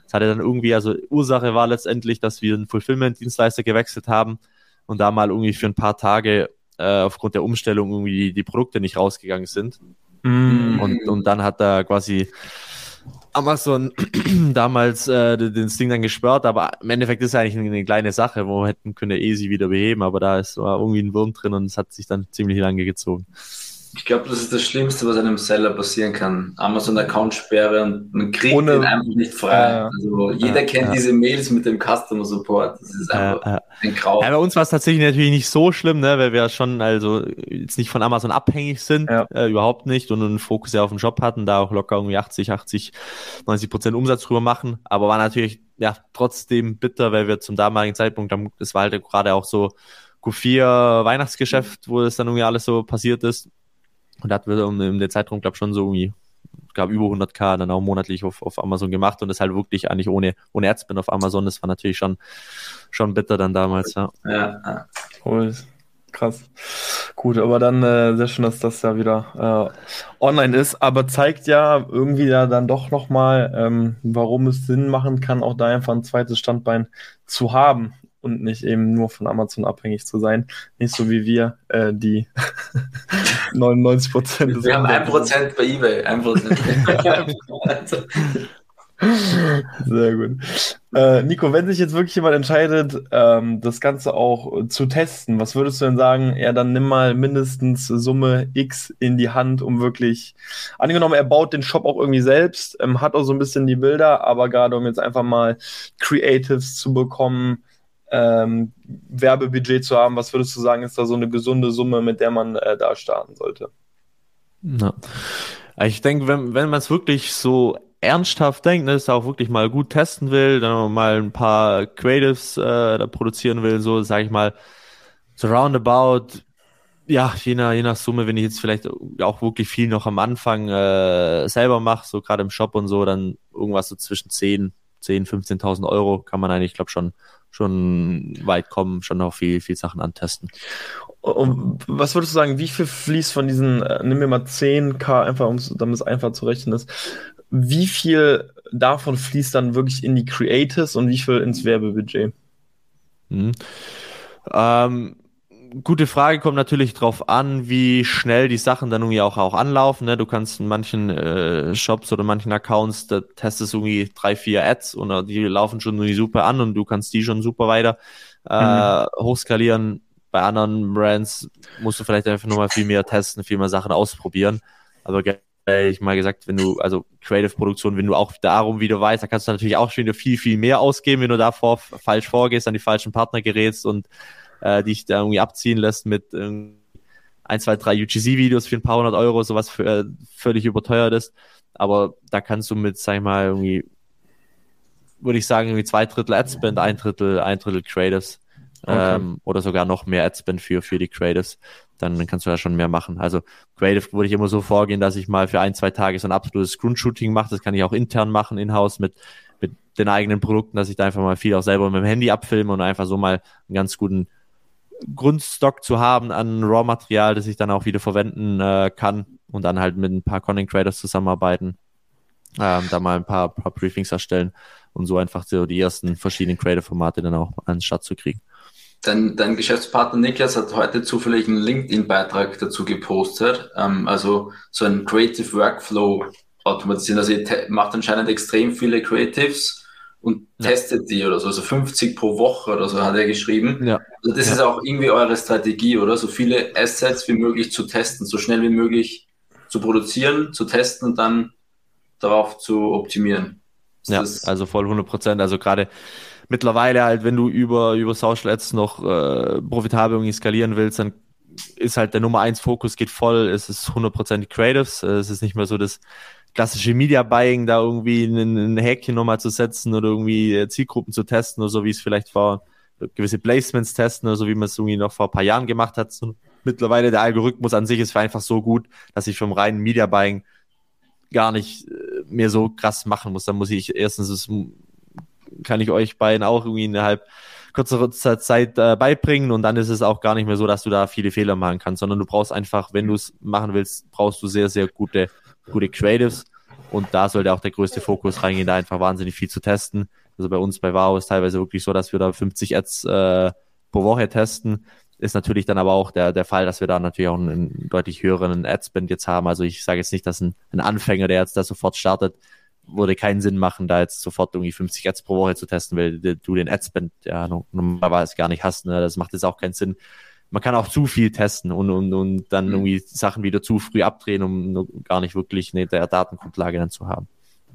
Das hatte dann irgendwie, also Ursache war letztendlich, dass wir einen Fulfillment-Dienstleister gewechselt haben und da mal irgendwie für ein paar Tage äh, aufgrund der Umstellung irgendwie die, die Produkte nicht rausgegangen sind. Mm. Und, und dann hat er quasi Amazon damals äh, den Ding dann gesperrt, aber im Endeffekt ist es eigentlich eine, eine kleine Sache, wo wir hätten können easy wieder beheben, aber da ist war irgendwie ein Wurm drin und es hat sich dann ziemlich lange gezogen. Ich glaube, das ist das Schlimmste, was einem Seller passieren kann. Amazon-Account-Sperre und man kriegt Ohne, ihn einfach nicht frei. Äh, also jeder äh, kennt äh. diese Mails mit dem Customer Support. Das ist einfach ein Grau. Ja, bei uns war es tatsächlich natürlich nicht so schlimm, ne, weil wir schon also jetzt nicht von Amazon abhängig sind, ja. äh, überhaupt nicht und einen Fokus ja auf den Job hatten, da auch locker irgendwie 80, 80, 90 Prozent Umsatz drüber machen. Aber war natürlich ja trotzdem bitter, weil wir zum damaligen Zeitpunkt, das war halt gerade auch so Q4 Weihnachtsgeschäft, wo das dann irgendwie alles so passiert ist und da hatten wir in der Zeitraum, glaube ich, schon so irgendwie, gab über 100k dann auch monatlich auf, auf Amazon gemacht und das halt wirklich eigentlich ohne, ohne Adspin auf Amazon. Das war natürlich schon, schon bitter dann damals, ja. Ja, cool. Krass. Gut, aber dann äh, sehr schön, dass das ja wieder äh, online ist, aber zeigt ja irgendwie ja dann doch nochmal, ähm, warum es Sinn machen kann, auch da einfach ein zweites Standbein zu haben und nicht eben nur von Amazon abhängig zu sein. Nicht so wie wir, äh, die 99 Prozent. Wir haben ein Prozent bei eBay, ein Prozent. Sehr gut. Äh, Nico, wenn sich jetzt wirklich jemand entscheidet, ähm, das Ganze auch zu testen, was würdest du denn sagen? Ja, dann nimm mal mindestens Summe X in die Hand, um wirklich, angenommen, er baut den Shop auch irgendwie selbst, ähm, hat auch so ein bisschen die Bilder, aber gerade um jetzt einfach mal Creatives zu bekommen, ähm, Werbebudget zu haben, was würdest du sagen, ist da so eine gesunde Summe, mit der man äh, da starten sollte? Ja. Ich denke, wenn, wenn man es wirklich so ernsthaft denkt, ne, es auch wirklich mal gut testen will, dann mal ein paar Creatives äh, produzieren will, so sage ich mal, so roundabout, ja, je nach, je nach Summe, wenn ich jetzt vielleicht auch wirklich viel noch am Anfang äh, selber mache, so gerade im Shop und so, dann irgendwas so zwischen 10, 10, 15.000 Euro kann man eigentlich, glaube schon schon weit kommen, schon noch viel, viel Sachen antesten. Und was würdest du sagen, wie viel fließt von diesen, äh, nimm mir mal 10k einfach, um damit es einfach zu rechnen ist, wie viel davon fließt dann wirklich in die Creatives und wie viel ins Werbebudget? Hm. Ähm, gute Frage, kommt natürlich drauf an, wie schnell die Sachen dann irgendwie auch, auch anlaufen. Ne? Du kannst in manchen äh, Shops oder manchen Accounts, da testest du irgendwie drei, vier Ads und die laufen schon irgendwie super an und du kannst die schon super weiter äh, mhm. hochskalieren. Bei anderen Brands musst du vielleicht einfach nur mal viel mehr testen, viel mehr Sachen ausprobieren. Aber ich mal gesagt, wenn du, also Creative-Produktion, wenn du auch darum wieder weißt, da kannst du natürlich auch schon wieder viel, viel mehr ausgeben, wenn du davor falsch vorgehst, an die falschen Partner gerätst und äh, dich da irgendwie abziehen lässt mit ähm, ein, zwei, drei UGC-Videos für ein paar hundert Euro, sowas für, äh, völlig überteuert ist. Aber da kannst du mit, sag ich mal, irgendwie, würde ich sagen, irgendwie zwei Drittel Adspend, ein Drittel, ein Drittel Creatives okay. ähm, oder sogar noch mehr Adspend für, für die Creatives. Dann, kannst du ja schon mehr machen. Also Creative würde ich immer so vorgehen, dass ich mal für ein, zwei Tage so ein absolutes Screen-Shooting mache. Das kann ich auch intern machen, in-house mit, mit den eigenen Produkten, dass ich da einfach mal viel auch selber mit dem Handy abfilme und einfach so mal einen ganz guten Grundstock zu haben an Raw-Material, das ich dann auch wieder verwenden äh, kann und dann halt mit ein paar Content Creators zusammenarbeiten, ähm, da mal ein paar, paar Briefings erstellen und so einfach so die ersten verschiedenen Creator-Formate dann auch an den Start zu kriegen. Dein, dein Geschäftspartner Niklas hat heute zufällig einen LinkedIn-Beitrag dazu gepostet, ähm, also so ein Creative Workflow automatisieren. Also ihr macht anscheinend extrem viele Creatives und ja. testet die oder so. Also 50 pro Woche oder so hat er geschrieben. Ja. Also das ja. ist auch irgendwie eure Strategie, oder? So viele Assets wie möglich zu testen, so schnell wie möglich zu produzieren, zu testen und dann darauf zu optimieren. Ist ja, also voll 100 Prozent. Also gerade mittlerweile halt, wenn du über, über Social Ads noch äh, profitabel irgendwie skalieren willst, dann ist halt der Nummer eins Fokus geht voll, es ist 100% Creatives, es ist nicht mehr so das klassische Media Buying, da irgendwie ein, ein Häkchen nochmal zu setzen oder irgendwie äh, Zielgruppen zu testen oder so, wie es vielleicht vor gewisse Placements testen oder so, wie man es irgendwie noch vor ein paar Jahren gemacht hat. So, mittlerweile der Algorithmus an sich ist einfach so gut, dass ich vom reinen Media Buying gar nicht äh, mehr so krass machen muss. Dann muss ich erstens, das kann ich euch beiden auch irgendwie innerhalb kürzerer Zeit äh, beibringen und dann ist es auch gar nicht mehr so, dass du da viele Fehler machen kannst, sondern du brauchst einfach, wenn du es machen willst, brauchst du sehr, sehr gute, gute Creatives und da sollte auch der größte Fokus reingehen, da einfach wahnsinnig viel zu testen. Also bei uns bei Wow ist teilweise wirklich so, dass wir da 50 Ads äh, pro Woche testen. Ist natürlich dann aber auch der, der Fall, dass wir da natürlich auch einen, einen deutlich höheren Adspend jetzt haben. Also ich sage jetzt nicht, dass ein, ein Anfänger, der jetzt da sofort startet, würde keinen Sinn machen, da jetzt sofort irgendwie 50 Ads pro Woche zu testen, weil du den Adspend ja normalerweise gar nicht hast. Ne? Das macht jetzt auch keinen Sinn. Man kann auch zu viel testen und, und, und dann mhm. irgendwie Sachen wieder zu früh abdrehen, um gar nicht wirklich eine der Datengrundlage dann zu haben.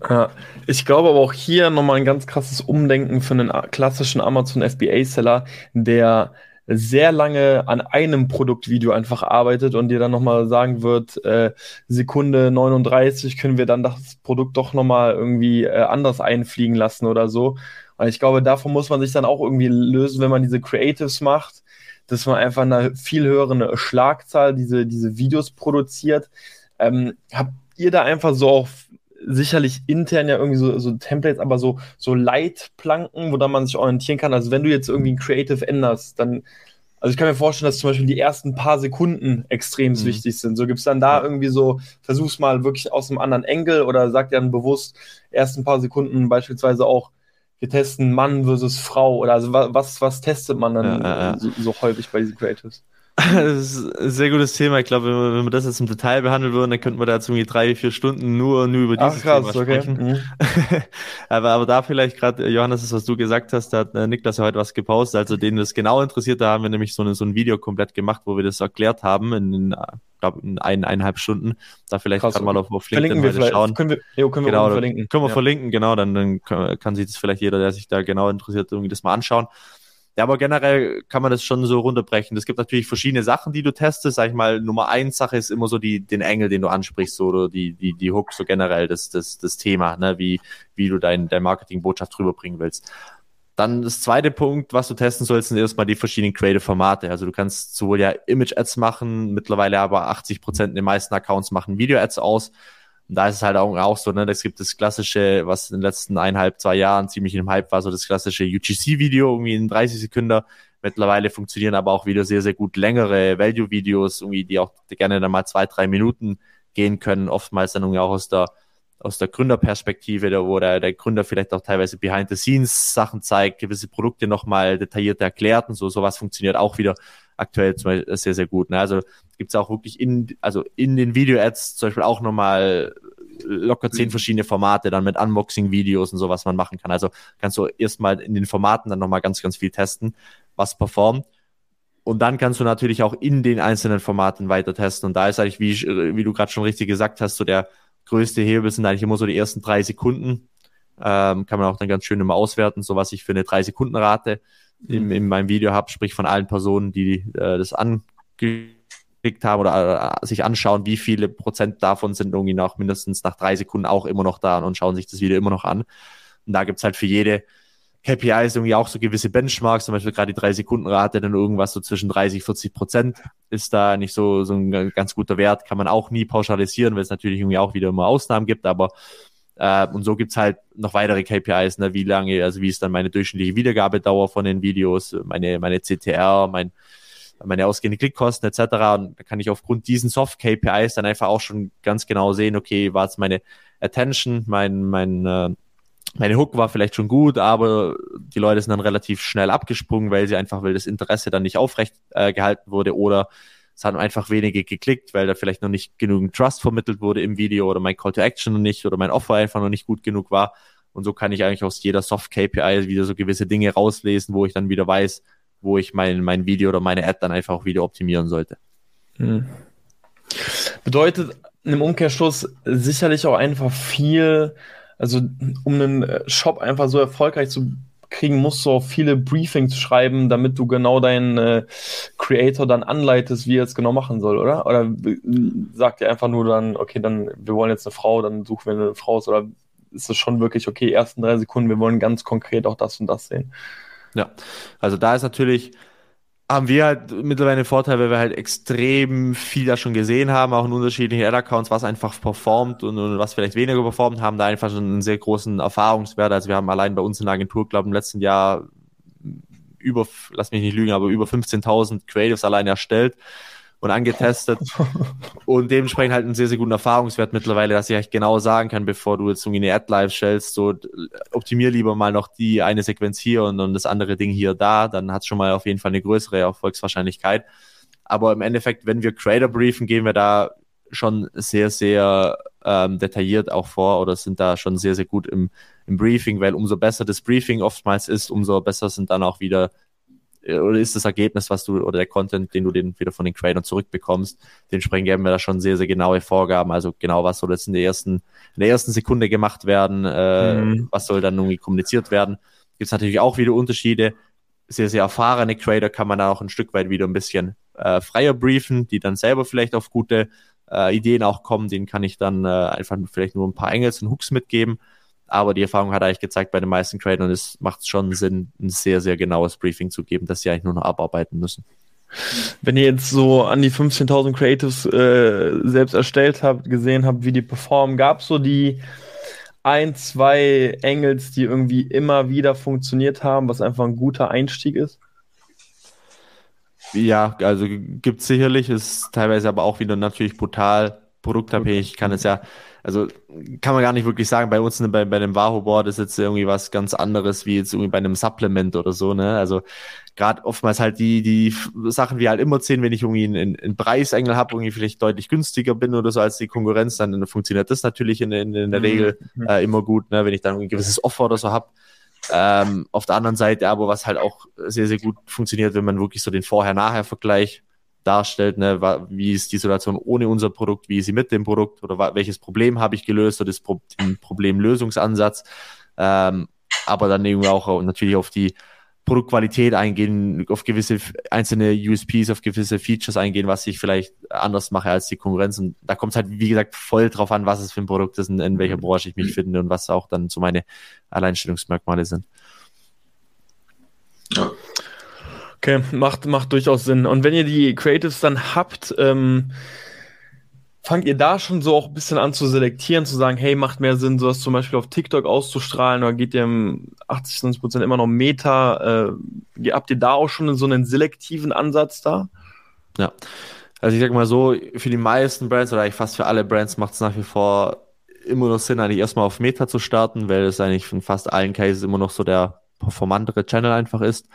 Ja, ich glaube aber auch hier nochmal ein ganz krasses Umdenken für einen klassischen Amazon FBA-Seller, der sehr lange an einem Produktvideo einfach arbeitet und dir dann nochmal sagen wird, äh, Sekunde 39 können wir dann das Produkt doch nochmal irgendwie äh, anders einfliegen lassen oder so. Und ich glaube, davon muss man sich dann auch irgendwie lösen, wenn man diese Creatives macht, dass man einfach eine viel höhere Schlagzahl diese, diese Videos produziert. Ähm, habt ihr da einfach so auch sicherlich intern ja irgendwie so, so Templates, aber so, so Leitplanken, wo dann man sich orientieren kann. Also wenn du jetzt irgendwie ein Creative änderst, dann, also ich kann mir vorstellen, dass zum Beispiel die ersten paar Sekunden extrem mhm. wichtig sind. So gibt es dann da irgendwie so, versuch's mal wirklich aus einem anderen Engel oder sag dann bewusst, ersten paar Sekunden beispielsweise auch, wir testen Mann versus Frau oder also was, was testet man dann ja, ja, ja. So, so häufig bei diesen Creatives? Das ist ein sehr gutes Thema. Ich glaube, wenn wir, wenn wir das jetzt im Detail behandeln würden, dann könnten wir da jetzt irgendwie drei, vier Stunden nur, nur über dieses Ach, krass, Thema sprechen. Okay. Mhm. aber, aber da vielleicht gerade, Johannes, das, was du gesagt hast, da hat äh, Niklas ja heute was gepostet. Also denen das genau interessiert, da haben wir nämlich so, eine, so ein Video komplett gemacht, wo wir das erklärt haben in, in glaube in ein, eineinhalb Stunden. Da vielleicht Krass, mal auf, auf LinkedIn wir schauen. Können wir, jo, können wir genau, verlinken. Können wir ja. verlinken, genau. Dann, dann kann sich das vielleicht jeder, der sich da genau interessiert, irgendwie das mal anschauen. Ja, aber generell kann man das schon so runterbrechen. Es gibt natürlich verschiedene Sachen, die du testest. Sag ich mal, Nummer eins Sache ist immer so die, den Engel, den du ansprichst, so, oder die, die, die Hook, so generell das, das, das Thema, ne, wie, wie du dein, dein Marketingbotschaft rüberbringen willst. Dann das zweite Punkt, was du testen sollst, sind erstmal die verschiedenen Creative-Formate. Also du kannst sowohl ja Image-Ads machen, mittlerweile aber 80 Prozent in den meisten Accounts machen Video-Ads aus. Und da ist es halt auch, auch so, ne, es gibt das klassische, was in den letzten eineinhalb, zwei Jahren ziemlich dem Hype war, so das klassische UGC-Video, irgendwie in 30 Sekunden. Mittlerweile funktionieren aber auch wieder sehr, sehr gut längere Value-Videos, irgendwie, die auch gerne dann mal zwei, drei Minuten gehen können, oftmals dann irgendwie auch aus der, aus der Gründerperspektive, da, wo der, der Gründer vielleicht auch teilweise Behind-the-Scenes Sachen zeigt, gewisse Produkte nochmal detailliert erklärt und so, sowas funktioniert auch wieder aktuell zum Beispiel sehr, sehr gut. Ne? Also gibt es auch wirklich in, also in den Video-Ads zum Beispiel auch nochmal locker zehn verschiedene Formate, dann mit Unboxing-Videos und so, was man machen kann. Also kannst du erstmal in den Formaten dann nochmal ganz, ganz viel testen, was performt. Und dann kannst du natürlich auch in den einzelnen Formaten weiter testen. Und da ist eigentlich, wie, wie du gerade schon richtig gesagt hast, so der größte Hebel sind eigentlich immer so die ersten drei Sekunden. Ähm, kann man auch dann ganz schön immer auswerten, so was ich für eine drei Sekunden Rate in, in meinem Video habe, sprich von allen Personen, die äh, das angeklickt haben oder äh, sich anschauen, wie viele Prozent davon sind irgendwie nach mindestens nach drei Sekunden auch immer noch da und schauen sich das Video immer noch an. Und da gibt's halt für jede KPIs irgendwie auch so gewisse Benchmarks, zum Beispiel gerade die drei Sekunden Rate, dann irgendwas so zwischen 30, 40 Prozent ist da nicht so, so ein ganz guter Wert, kann man auch nie pauschalisieren, weil es natürlich irgendwie auch wieder immer Ausnahmen gibt, aber äh, und so gibt's halt noch weitere KPIs, ne, wie lange, also wie ist dann meine durchschnittliche Wiedergabedauer von den Videos, meine, meine CTR, mein, meine ausgehende Klickkosten etc. Und da kann ich aufgrund diesen Soft-KPIs dann einfach auch schon ganz genau sehen, okay, war es meine Attention, mein, mein, äh, meine Hook war vielleicht schon gut, aber die Leute sind dann relativ schnell abgesprungen, weil sie einfach, weil das Interesse dann nicht aufrecht äh, gehalten wurde oder es haben einfach wenige geklickt, weil da vielleicht noch nicht genügend Trust vermittelt wurde im Video oder mein Call to Action noch nicht oder mein Offer einfach noch nicht gut genug war. Und so kann ich eigentlich aus jeder Soft KPI wieder so gewisse Dinge rauslesen, wo ich dann wieder weiß, wo ich mein, mein Video oder meine Ad dann einfach auch wieder optimieren sollte. Hm. Bedeutet, im Umkehrschluss sicherlich auch einfach viel, also um einen Shop einfach so erfolgreich zu kriegen, musst du auch viele Briefings schreiben, damit du genau deinen äh, Creator dann anleitest, wie er es genau machen soll, oder? Oder sagt ihr einfach nur dann, okay, dann, wir wollen jetzt eine Frau, dann suchen wir eine Frau, oder ist es schon wirklich, okay, ersten drei Sekunden, wir wollen ganz konkret auch das und das sehen? Ja, also da ist natürlich, haben wir halt mittlerweile einen Vorteil, weil wir halt extrem viel da schon gesehen haben, auch in unterschiedlichen Ad-Accounts, was einfach performt und, und, was vielleicht weniger performt, haben da einfach schon einen sehr großen Erfahrungswert. Also wir haben allein bei uns in der Agentur, glaube ich, im letzten Jahr über, lass mich nicht lügen, aber über 15.000 Creatives allein erstellt und angetestet und dementsprechend halt einen sehr, sehr guten Erfahrungswert mittlerweile, dass ich eigentlich genau sagen kann, bevor du jetzt irgendwie eine Ad live stellst, so optimier lieber mal noch die eine Sequenz hier und, und das andere Ding hier da, dann hat es schon mal auf jeden Fall eine größere Erfolgswahrscheinlichkeit. Aber im Endeffekt, wenn wir Creator briefen, gehen wir da schon sehr, sehr ähm, detailliert auch vor oder sind da schon sehr, sehr gut im, im Briefing, weil umso besser das Briefing oftmals ist, umso besser sind dann auch wieder oder ist das Ergebnis, was du oder der Content, den du den wieder von den Creators zurückbekommst. Dementsprechend geben wir da schon sehr, sehr genaue Vorgaben. Also genau, was soll jetzt in der ersten, in der ersten Sekunde gemacht werden, äh, mhm. was soll dann irgendwie kommuniziert werden. Gibt es natürlich auch wieder Unterschiede. Sehr, sehr erfahrene Creator kann man da auch ein Stück weit wieder ein bisschen äh, freier briefen, die dann selber vielleicht auf gute äh, Ideen auch kommen. Denen kann ich dann äh, einfach vielleicht nur ein paar Engels und Hooks mitgeben. Aber die Erfahrung hat eigentlich gezeigt bei den meisten Creators, es macht schon Sinn, ein sehr, sehr genaues Briefing zu geben, dass sie eigentlich nur noch abarbeiten müssen. Wenn ihr jetzt so an die 15.000 Creatives äh, selbst erstellt habt, gesehen habt, wie die performen, gab es so die ein, zwei Engels, die irgendwie immer wieder funktioniert haben, was einfach ein guter Einstieg ist? Ja, also gibt es sicherlich, ist teilweise aber auch wieder natürlich brutal produktabhängig. Ich kann es ja also kann man gar nicht wirklich sagen, bei uns ne, bei, bei dem Wahoo-Board ist jetzt irgendwie was ganz anderes wie jetzt irgendwie bei einem Supplement oder so, ne? Also gerade oftmals halt die, die Sachen, wie halt immer zehn, wenn ich irgendwie einen, einen Preisengel habe, irgendwie vielleicht deutlich günstiger bin oder so als die Konkurrenz, dann funktioniert das natürlich in, in, in der mhm. Regel mhm. äh, immer gut, ne? wenn ich dann ein gewisses Offer oder so habe. Ähm, auf der anderen Seite aber, was halt auch sehr, sehr gut funktioniert, wenn man wirklich so den Vorher-Nachher-Vergleich darstellt, ne, wie ist die Situation ohne unser Produkt, wie ist sie mit dem Produkt oder welches Problem habe ich gelöst oder das Pro Problemlösungsansatz, ähm, aber dann irgendwie auch natürlich auf die Produktqualität eingehen, auf gewisse einzelne USPs, auf gewisse Features eingehen, was ich vielleicht anders mache als die Konkurrenz. Und da kommt es halt, wie gesagt, voll drauf an, was es für ein Produkt ist und in welcher Branche ich mich finde und was auch dann so meine Alleinstellungsmerkmale sind. Ja. Okay, macht, macht durchaus Sinn. Und wenn ihr die Creatives dann habt, ähm, fangt ihr da schon so auch ein bisschen an zu selektieren, zu sagen, hey, macht mehr Sinn, sowas zum Beispiel auf TikTok auszustrahlen oder geht ihr im 80, 90 Prozent immer noch Meta? Äh, habt ihr da auch schon so einen selektiven Ansatz da? Ja. Also ich sag mal so, für die meisten Brands oder eigentlich fast für alle Brands macht es nach wie vor immer noch Sinn, eigentlich erstmal auf Meta zu starten, weil es eigentlich in fast allen Cases immer noch so der performantere Channel einfach ist.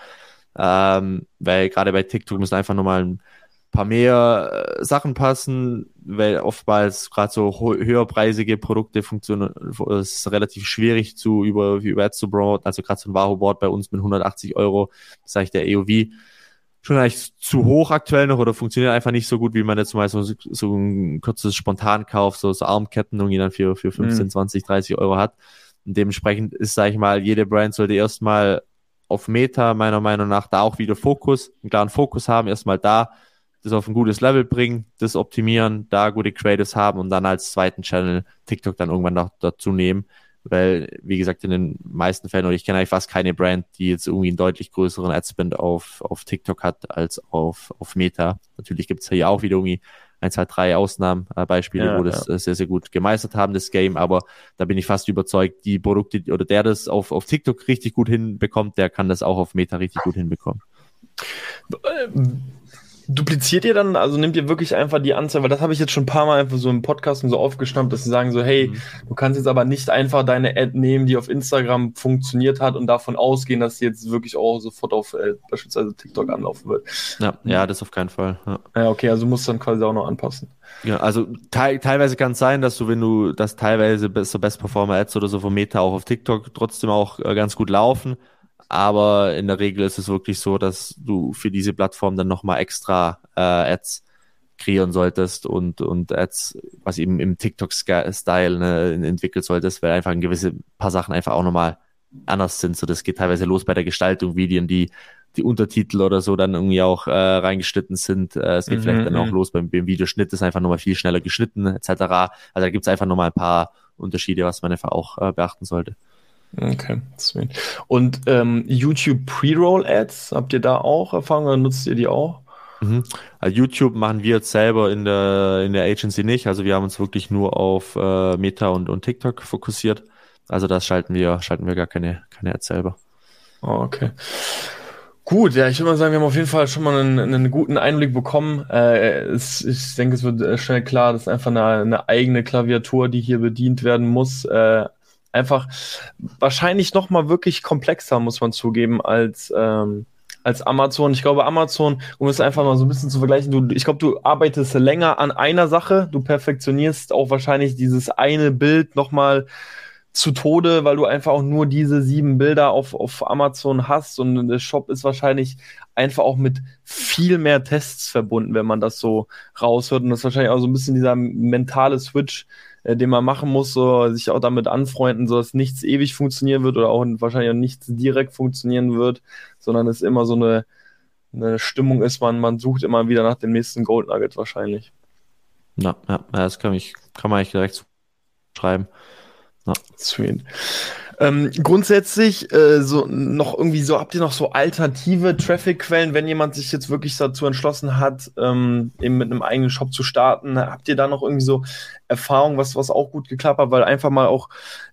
Ähm, weil gerade bei TikTok müssen einfach nochmal ein paar mehr äh, Sachen passen, weil oftmals gerade so höherpreisige Produkte funktionieren, es ist relativ schwierig zu über, Ads zu promoten, also gerade so ein Wahoo-Board bei uns mit 180 Euro, sage ich der EOV, schon eigentlich zu hoch aktuell noch oder funktioniert einfach nicht so gut, wie man jetzt mal so, so ein kurzes Spontankauf, so, so Armketten irgendwie dann für, für 15, mhm. 20, 30 Euro hat. Und dementsprechend ist, sage ich mal, jede Brand sollte erstmal auf Meta meiner Meinung nach da auch wieder Fokus, einen klaren Fokus haben, erstmal da das auf ein gutes Level bringen, das optimieren, da gute Creatives haben und dann als zweiten Channel TikTok dann irgendwann noch dazu nehmen. Weil, wie gesagt, in den meisten Fällen, oder ich kenne eigentlich fast keine Brand, die jetzt irgendwie einen deutlich größeren Adspend auf, auf TikTok hat als auf, auf Meta. Natürlich gibt es hier auch wieder irgendwie ein, zwei, drei Ausnahmenbeispiele, ja, wo das ja. sehr, sehr gut gemeistert haben, das Game. Aber da bin ich fast überzeugt, die Produkte oder der das auf, auf TikTok richtig gut hinbekommt, der kann das auch auf Meta richtig gut hinbekommen. Dupliziert ihr dann, also nehmt ihr wirklich einfach die Anzahl, weil das habe ich jetzt schon ein paar Mal einfach so im Podcast so aufgeschnappt, dass sie sagen so, hey, mhm. du kannst jetzt aber nicht einfach deine Ad nehmen, die auf Instagram funktioniert hat und davon ausgehen, dass sie jetzt wirklich auch sofort auf äh, beispielsweise TikTok anlaufen wird. Ja, ja, das auf keinen Fall. Ja, ja okay, also musst du dann quasi auch noch anpassen. Ja, also te teilweise kann es sein, dass du, wenn du das teilweise so Best Performer Ads oder so vom Meta auch auf TikTok trotzdem auch äh, ganz gut laufen, aber in der Regel ist es wirklich so, dass du für diese Plattform dann nochmal extra äh, Ads kreieren solltest und, und Ads, was eben im TikTok-Style ne, entwickeln solltest, weil einfach ein gewisse paar Sachen einfach auch nochmal anders sind. So, das geht teilweise los bei der Gestaltung, Videos, die die Untertitel oder so dann irgendwie auch äh, reingeschnitten sind. Äh, es geht mhm, vielleicht dann auch mhm. los beim, beim Videoschnitt, ist einfach nochmal viel schneller geschnitten, etc. Also da gibt's einfach nochmal ein paar Unterschiede, was man einfach auch äh, beachten sollte. Okay, sweet. Und ähm, YouTube Pre-Roll-Ads, habt ihr da auch Erfahrung oder nutzt ihr die auch? Mhm. Also YouTube machen wir jetzt selber in der, in der Agency nicht. Also wir haben uns wirklich nur auf äh, Meta und, und TikTok fokussiert. Also das schalten wir, schalten wir gar keine, keine Ads selber. Oh, okay. Gut, ja, ich würde mal sagen, wir haben auf jeden Fall schon mal einen, einen guten Einblick bekommen. Äh, es, ich denke, es wird äh, schnell klar, das ist einfach eine, eine eigene Klaviatur, die hier bedient werden muss. Äh, einfach wahrscheinlich noch mal wirklich komplexer, muss man zugeben, als, ähm, als Amazon. Ich glaube, Amazon, um es einfach mal so ein bisschen zu vergleichen, du, ich glaube, du arbeitest länger an einer Sache, du perfektionierst auch wahrscheinlich dieses eine Bild noch mal zu Tode, weil du einfach auch nur diese sieben Bilder auf, auf Amazon hast. Und der Shop ist wahrscheinlich einfach auch mit viel mehr Tests verbunden, wenn man das so raushört. Und das ist wahrscheinlich auch so ein bisschen dieser mentale Switch, äh, den man machen muss, so sich auch damit anfreunden, so dass nichts ewig funktionieren wird oder auch wahrscheinlich auch nichts direkt funktionieren wird, sondern es immer so eine, eine Stimmung ist, man, man sucht immer wieder nach dem nächsten Gold Nugget wahrscheinlich. Ja, ja, das kann, ich, kann man eigentlich direkt schreiben. Ja. Sweet. Ähm, grundsätzlich äh, so noch irgendwie so habt ihr noch so alternative Traffic-Quellen, wenn jemand sich jetzt wirklich dazu entschlossen hat, ähm, eben mit einem eigenen Shop zu starten, habt ihr da noch irgendwie so Erfahrung, was was auch gut geklappt hat, weil einfach mal auch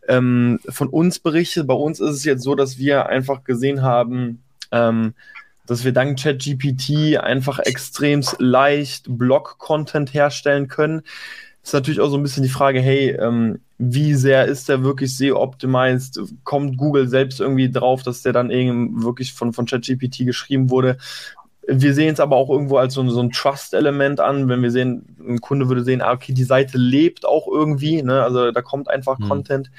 ähm, von uns berichtet. Bei uns ist es jetzt so, dass wir einfach gesehen haben, ähm, dass wir dank ChatGPT einfach extrem leicht Blog-Content herstellen können. Ist natürlich auch so ein bisschen die Frage, hey, ähm, wie sehr ist der wirklich SEO-optimized? Kommt Google selbst irgendwie drauf, dass der dann irgendwie wirklich von, von ChatGPT geschrieben wurde? Wir sehen es aber auch irgendwo als so, so ein Trust-Element an, wenn wir sehen, ein Kunde würde sehen, ah, okay, die Seite lebt auch irgendwie, ne? also da kommt einfach hm. Content.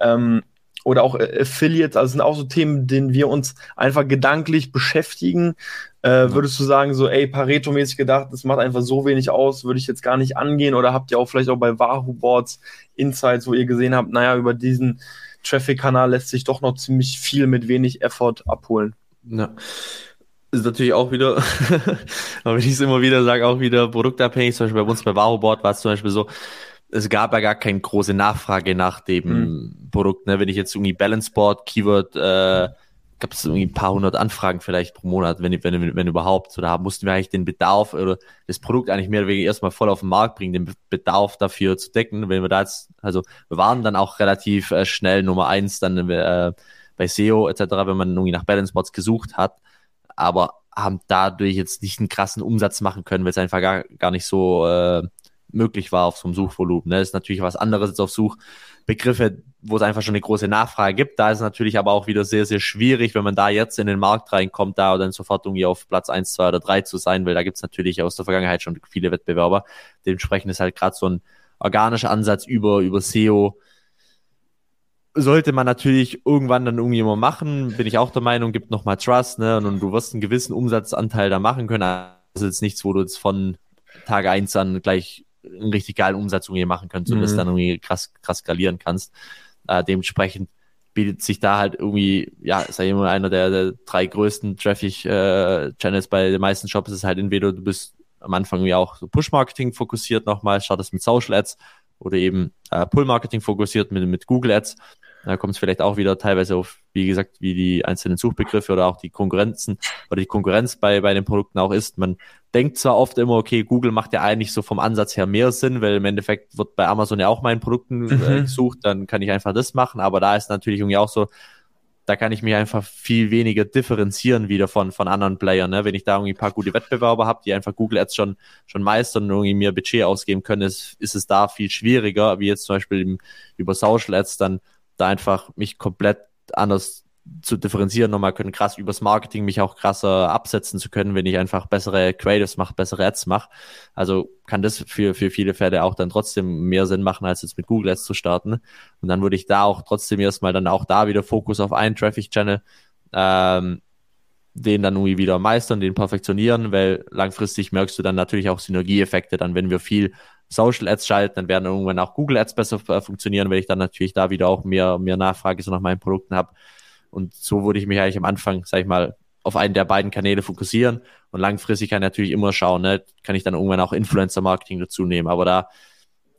Ähm, oder auch Affiliates, also sind auch so Themen, denen wir uns einfach gedanklich beschäftigen. Äh, würdest du sagen, so, ey, Pareto-mäßig gedacht, das macht einfach so wenig aus, würde ich jetzt gar nicht angehen? Oder habt ihr auch vielleicht auch bei Wahoo Boards Insights, wo ihr gesehen habt, naja, über diesen Traffic-Kanal lässt sich doch noch ziemlich viel mit wenig Effort abholen? Ja. Ist natürlich auch wieder, aber wenn ich es immer wieder sage, auch wieder produktabhängig. Zum Beispiel bei uns bei Wahoo Board war es zum Beispiel so, es gab ja gar keine große Nachfrage nach dem hm. Produkt. Ne? Wenn ich jetzt irgendwie Balance Board, Keyword, äh, gab es irgendwie ein paar hundert Anfragen vielleicht pro Monat, wenn, wenn, wenn überhaupt. So, da mussten wir eigentlich den Bedarf oder das Produkt eigentlich mehr oder weniger erstmal voll auf den Markt bringen, den Bedarf dafür zu decken. Wenn wir da jetzt, also wir waren dann auch relativ äh, schnell Nummer eins dann äh, bei SEO etc., wenn man irgendwie nach Balance Bots gesucht hat, aber haben dadurch jetzt nicht einen krassen Umsatz machen können, weil es einfach gar, gar nicht so äh, möglich war auf so einem Suchvolumen. Ne? Das ist natürlich was anderes als auf Suchbegriffe, wo es einfach schon eine große Nachfrage gibt. Da ist natürlich aber auch wieder sehr, sehr schwierig, wenn man da jetzt in den Markt reinkommt, da dann sofort irgendwie auf Platz eins, zwei oder drei zu sein, weil da gibt es natürlich aus der Vergangenheit schon viele Wettbewerber. Dementsprechend ist halt gerade so ein organischer Ansatz über, über SEO, sollte man natürlich irgendwann dann irgendwie mal machen, bin ich auch der Meinung, gibt nochmal Trust, ne, und, du wirst einen gewissen Umsatzanteil da machen können. Also jetzt nichts, wo du jetzt von Tag eins an gleich einen richtig geilen Umsatz irgendwie machen kannst und mhm. das dann irgendwie krass, krass skalieren kannst. Äh, dementsprechend bietet sich da halt irgendwie, ja, ich mal, einer der, der drei größten Traffic-Channels äh, bei den meisten Shops ist halt entweder du bist am Anfang irgendwie auch so Push-Marketing fokussiert nochmal, startest mit Social Ads oder eben äh, Pull-Marketing fokussiert mit, mit Google Ads. Da kommt es vielleicht auch wieder teilweise auf, wie gesagt, wie die einzelnen Suchbegriffe oder auch die Konkurrenzen oder die Konkurrenz bei, bei den Produkten auch ist. Man denkt zwar oft immer, okay, Google macht ja eigentlich so vom Ansatz her mehr Sinn, weil im Endeffekt wird bei Amazon ja auch meinen Produkten äh, mhm. gesucht, dann kann ich einfach das machen, aber da ist natürlich irgendwie auch so, da kann ich mich einfach viel weniger differenzieren wieder von, von anderen Playern. Ne? Wenn ich da irgendwie ein paar gute Wettbewerber habe, die einfach Google Ads schon, schon meistern und irgendwie mir Budget ausgeben können, ist, ist es da viel schwieriger, wie jetzt zum Beispiel im, über Social Ads dann da einfach mich komplett anders zu differenzieren, nochmal können krass übers Marketing mich auch krasser absetzen zu können, wenn ich einfach bessere Creatives mache, bessere Ads mache. Also kann das für, für viele Pferde auch dann trotzdem mehr Sinn machen, als jetzt mit Google Ads zu starten. Und dann würde ich da auch trotzdem erstmal dann auch da wieder Fokus auf einen Traffic Channel ähm, den dann irgendwie wieder meistern, den perfektionieren, weil langfristig merkst du dann natürlich auch Synergieeffekte. Dann, wenn wir viel Social Ads schalten, dann werden irgendwann auch Google Ads besser funktionieren, weil ich dann natürlich da wieder auch mehr, mehr Nachfrage so nach meinen Produkten habe. Und so würde ich mich eigentlich am Anfang, sag ich mal, auf einen der beiden Kanäle fokussieren. Und langfristig kann ich natürlich immer schauen, ne, kann ich dann irgendwann auch Influencer-Marketing dazu nehmen. Aber da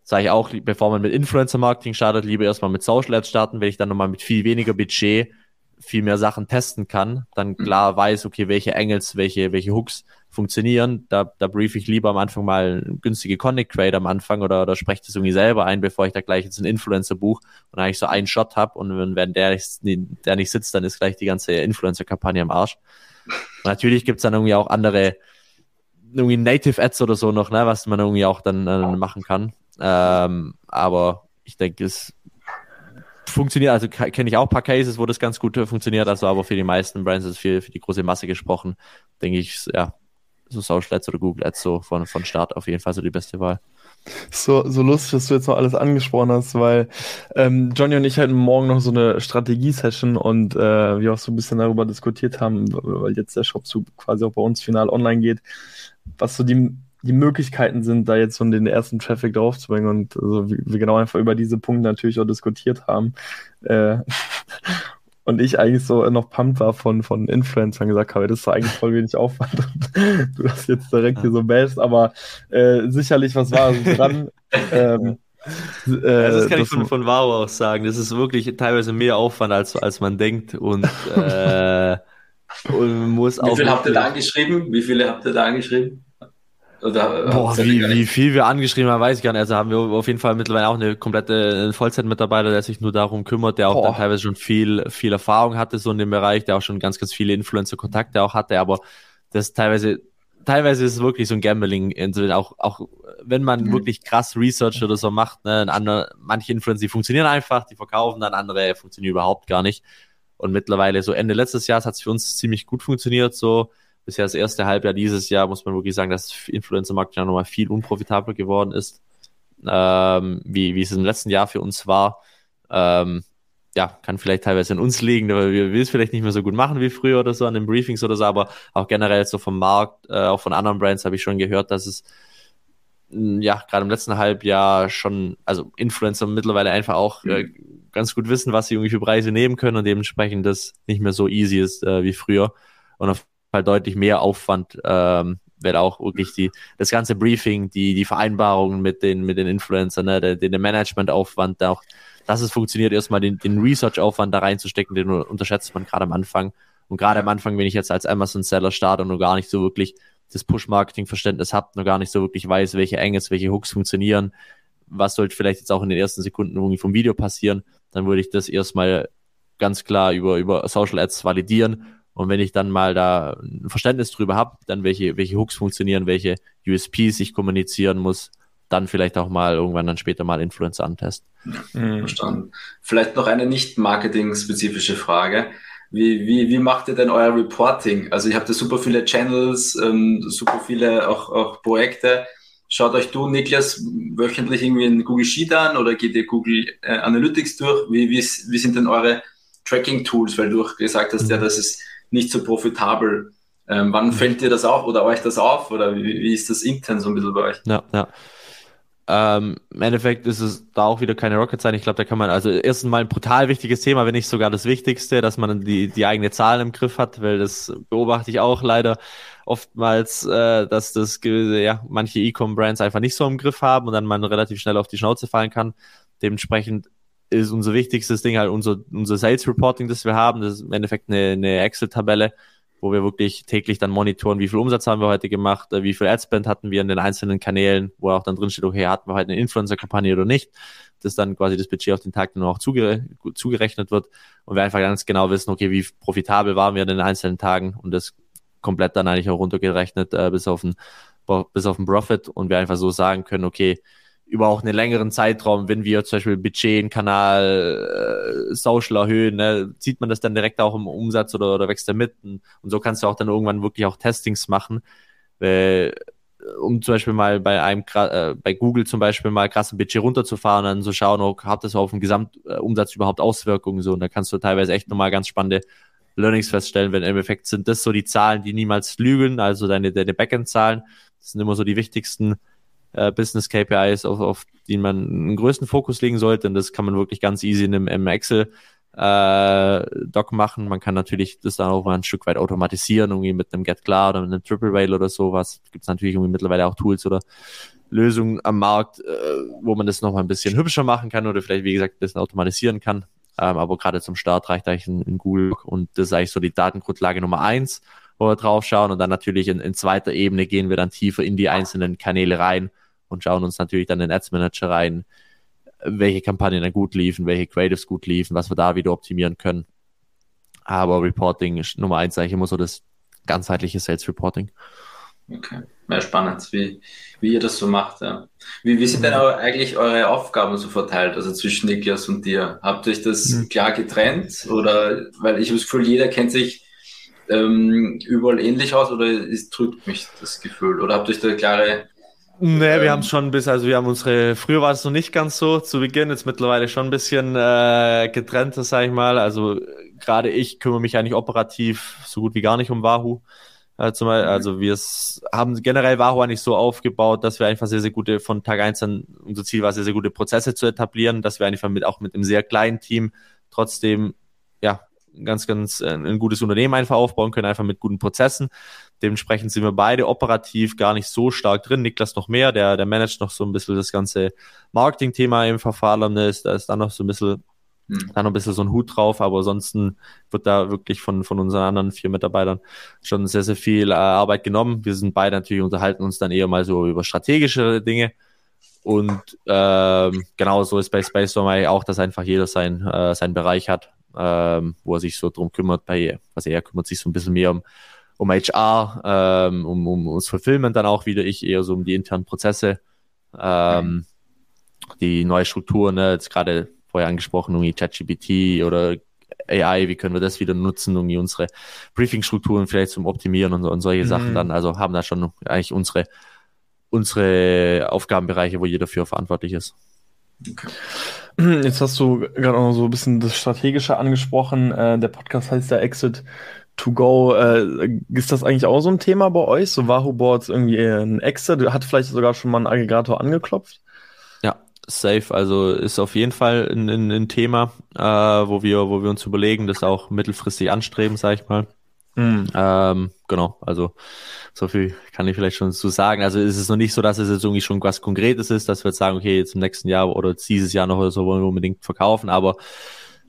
sage ich auch, bevor man mit Influencer-Marketing startet, lieber erstmal mit Social Ads starten, weil ich dann nochmal mit viel weniger Budget viel mehr Sachen testen kann, dann klar weiß, okay, welche Angles, welche, welche Hooks funktionieren. Da, da brief ich lieber am Anfang mal günstige Connect Trade am Anfang oder, oder spreche das irgendwie selber ein, bevor ich da gleich jetzt einen Influencer buch und eigentlich so einen Shot habe und wenn, wenn der, nicht, der nicht sitzt, dann ist gleich die ganze Influencer-Kampagne am Arsch. Und natürlich gibt's dann irgendwie auch andere, irgendwie Native Ads oder so noch, ne, was man irgendwie auch dann äh, machen kann. Ähm, aber ich denke, es funktioniert, also kenne ich auch ein paar Cases, wo das ganz gut funktioniert, also aber für die meisten Brands ist viel für die große Masse gesprochen, denke ich, ja, so Social Ads oder Google Ads so von, von Start auf jeden Fall so die beste Wahl. So, so lustig, dass du jetzt noch alles angesprochen hast, weil ähm, Johnny und ich hatten morgen noch so eine Strategie-Session und äh, wir auch so ein bisschen darüber diskutiert haben, weil jetzt der Shop so quasi auch bei uns final online geht, was so die die Möglichkeiten sind, da jetzt so den ersten Traffic drauf zu bringen und also wir genau einfach über diese Punkte natürlich auch diskutiert haben. Äh, und ich eigentlich so noch pumped war von, von Influencern gesagt habe, das ist eigentlich voll wenig Aufwand und du das jetzt direkt hier so best, aber äh, sicherlich was war dran. ähm, äh, das kann ich von, von Varo auch sagen. Das ist wirklich teilweise mehr Aufwand, als, als man denkt. Und, äh, und man muss Wie viele habt ihr da angeschrieben? Wie viele habt ihr da angeschrieben? Oder, äh, Boah, wie, wie viel wir angeschrieben haben, weiß ich gar nicht. Also haben wir auf jeden Fall mittlerweile auch eine komplette Vollzeitmitarbeiter, der sich nur darum kümmert, der auch teilweise schon viel, viel Erfahrung hatte, so in dem Bereich, der auch schon ganz, ganz viele Influencer-Kontakte auch hatte, aber das teilweise, teilweise ist es wirklich so ein Gambling, auch, auch wenn man mhm. wirklich krass Research oder so macht, ne, andere, manche Influencer, die funktionieren einfach, die verkaufen, dann andere funktionieren überhaupt gar nicht. Und mittlerweile, so Ende letztes Jahres hat es für uns ziemlich gut funktioniert, so bisher das erste Halbjahr dieses Jahr muss man wirklich sagen, dass Influencer-Markt ja nochmal viel unprofitabler geworden ist, ähm, wie, wie es im letzten Jahr für uns war. Ähm, ja, kann vielleicht teilweise an uns liegen, aber wir will es vielleicht nicht mehr so gut machen wie früher oder so an den Briefings oder so, aber auch generell so vom Markt, äh, auch von anderen Brands habe ich schon gehört, dass es mm, ja, gerade im letzten Halbjahr schon, also Influencer mittlerweile einfach auch äh, ganz gut wissen, was sie irgendwie für Preise nehmen können und dementsprechend das nicht mehr so easy ist äh, wie früher. Und auf Fall deutlich mehr Aufwand, ähm, weil auch wirklich die, das ganze Briefing, die, die Vereinbarungen mit den, mit den Influencern, ne, der, der Managementaufwand, auch, dass es funktioniert, erstmal den, den Research-Aufwand da reinzustecken, den unterschätzt man gerade am Anfang. Und gerade am Anfang, wenn ich jetzt als Amazon-Seller starte und nur gar nicht so wirklich das Push-Marketing-Verständnis habe, nur gar nicht so wirklich weiß, welche Engels, welche Hooks funktionieren, was sollte vielleicht jetzt auch in den ersten Sekunden irgendwie vom Video passieren, dann würde ich das erstmal ganz klar über, über Social Ads validieren und wenn ich dann mal da ein Verständnis drüber habe, dann welche, welche Hooks funktionieren, welche USPs ich kommunizieren muss, dann vielleicht auch mal irgendwann dann später mal Influencer antesten. Mhm. Verstanden. Vielleicht noch eine nicht marketing-spezifische Frage. Wie, wie, wie macht ihr denn euer Reporting? Also ihr habt ja super viele Channels, ähm, super viele auch, auch Projekte. Schaut euch du, Niklas, wöchentlich irgendwie in Google Sheet an oder geht ihr Google äh, Analytics durch? Wie, wie, wie sind denn eure Tracking-Tools? Weil du auch gesagt hast, mhm. ja, das ist nicht so profitabel. Ähm, wann fällt dir das auf oder euch das auf oder wie, wie ist das intern so ein bisschen bei euch? Ja, ja. Ähm, Im Endeffekt ist es da auch wieder keine Rocket sein. Ich glaube, da kann man, also erstens mal ein brutal wichtiges Thema, wenn nicht sogar das Wichtigste, dass man die, die eigene Zahlen im Griff hat, weil das beobachte ich auch leider oftmals, äh, dass das ja, manche E-Com-Brands einfach nicht so im Griff haben und dann man relativ schnell auf die Schnauze fallen kann. Dementsprechend ist unser wichtigstes Ding halt unser, unser Sales Reporting, das wir haben. Das ist im Endeffekt eine, eine Excel-Tabelle, wo wir wirklich täglich dann monitoren, wie viel Umsatz haben wir heute gemacht, äh, wie viel Adspend hatten wir in den einzelnen Kanälen, wo auch dann drin steht, okay, hatten wir heute eine Influencer-Kampagne oder nicht. Das dann quasi das Budget auf den Tag dann auch zuge zugerechnet wird und wir einfach ganz genau wissen, okay, wie profitabel waren wir in den einzelnen Tagen und das komplett dann eigentlich auch runtergerechnet äh, bis auf den bis auf den Profit und wir einfach so sagen können, okay, über auch einen längeren Zeitraum, wenn wir zum Beispiel Budget, Kanal, äh, Social erhöhen, ne, zieht man das dann direkt auch im Umsatz oder, oder wächst er mit? Und, und so kannst du auch dann irgendwann wirklich auch Testings machen, weil, um zum Beispiel mal bei einem, äh, bei Google zum Beispiel mal krassen Budget runterzufahren, dann zu schauen, oh, hat das auf den Gesamtumsatz überhaupt Auswirkungen so? Und da kannst du teilweise echt nochmal ganz spannende Learnings feststellen, wenn im Endeffekt sind das so die Zahlen, die niemals lügen, also deine, deine Backend-Zahlen. Das sind immer so die wichtigsten äh, Business KPIs, auf, auf die man einen größten Fokus legen sollte. Und das kann man wirklich ganz easy in einem, Excel äh, Doc machen. Man kann natürlich das dann auch mal ein Stück weit automatisieren, irgendwie mit einem Get Klar oder mit einem Triple Rail oder sowas. Gibt es natürlich irgendwie mittlerweile auch Tools oder Lösungen am Markt, äh, wo man das nochmal ein bisschen hübscher machen kann oder vielleicht, wie gesagt, ein bisschen automatisieren kann. Ähm, aber gerade zum Start reicht eigentlich ein, ein Google und das ist eigentlich so die Datengrundlage Nummer eins, wo wir drauf schauen. Und dann natürlich in, in zweiter Ebene gehen wir dann tiefer in die einzelnen Kanäle rein und schauen uns natürlich dann den Ads Manager rein, welche Kampagnen dann gut liefen, welche Creatives gut liefen, was wir da wieder optimieren können. Aber Reporting ist Nummer eins eigentlich immer so das ganzheitliche Sales Reporting. Okay, ja, spannend, wie, wie ihr das so macht. Ja. Wie, wie sind denn aber eigentlich eure Aufgaben so verteilt, also zwischen Niklas und dir? Habt ihr euch das mhm. klar getrennt? Oder, weil ich habe das Gefühl, jeder kennt sich ähm, überall ähnlich aus oder es drückt mich das Gefühl? Oder habt ihr euch da klare Nee, ähm, wir haben schon bis, also wir haben unsere, früher war es noch nicht ganz so zu Beginn, jetzt mittlerweile schon ein bisschen äh, getrennter, sag ich mal. Also gerade ich kümmere mich eigentlich operativ so gut wie gar nicht um Wahoo. Äh, zumal, mhm. also wir haben generell Wahoo eigentlich so aufgebaut, dass wir einfach sehr, sehr gute, von Tag eins an, unser Ziel war, sehr, sehr gute Prozesse zu etablieren, dass wir einfach mit, auch mit einem sehr kleinen Team trotzdem, ja, ganz, ganz äh, ein gutes Unternehmen einfach aufbauen können, einfach mit guten Prozessen. Dementsprechend sind wir beide operativ gar nicht so stark drin. Niklas noch mehr, der, der managt noch so ein bisschen das ganze Marketing-Thema im Verfahren. Ist, da ist dann noch so ein bisschen, hm. da noch ein bisschen so ein Hut drauf, aber ansonsten wird da wirklich von, von unseren anderen vier Mitarbeitern schon sehr, sehr viel äh, Arbeit genommen. Wir sind beide natürlich, unterhalten uns dann eher mal so über strategische Dinge. Und ähm, genau so ist bei Space auch, dass einfach jeder sein, äh, seinen Bereich hat ähm, wo er sich so drum kümmert. Bei, also er kümmert sich so ein bisschen mehr um, um HR, ähm, um, um uns Fulfillment dann auch wieder, ich eher so um die internen Prozesse, ähm, die neue Strukturen, ne, jetzt gerade vorher angesprochen, irgendwie ChatGPT oder AI, wie können wir das wieder nutzen, um unsere Briefing-Strukturen vielleicht zum Optimieren und, und solche mhm. Sachen dann. Also haben da schon eigentlich unsere, unsere Aufgabenbereiche, wo jeder für verantwortlich ist. Okay. Jetzt hast du gerade auch so ein bisschen das Strategische angesprochen. Äh, der Podcast heißt ja Exit to Go. Äh, ist das eigentlich auch so ein Thema bei euch? So Wahoo Boards irgendwie ein Exit? Hat vielleicht sogar schon mal ein Aggregator angeklopft? Ja, safe. Also ist auf jeden Fall ein, ein, ein Thema, äh, wo wir, wo wir uns überlegen, das auch mittelfristig anstreben, sag ich mal. Mhm. Ähm, genau, also so viel kann ich vielleicht schon zu sagen. Also ist es noch nicht so, dass es jetzt irgendwie schon was Konkretes ist, dass wir jetzt sagen, okay, jetzt im nächsten Jahr oder dieses Jahr noch oder so wollen wir unbedingt verkaufen, aber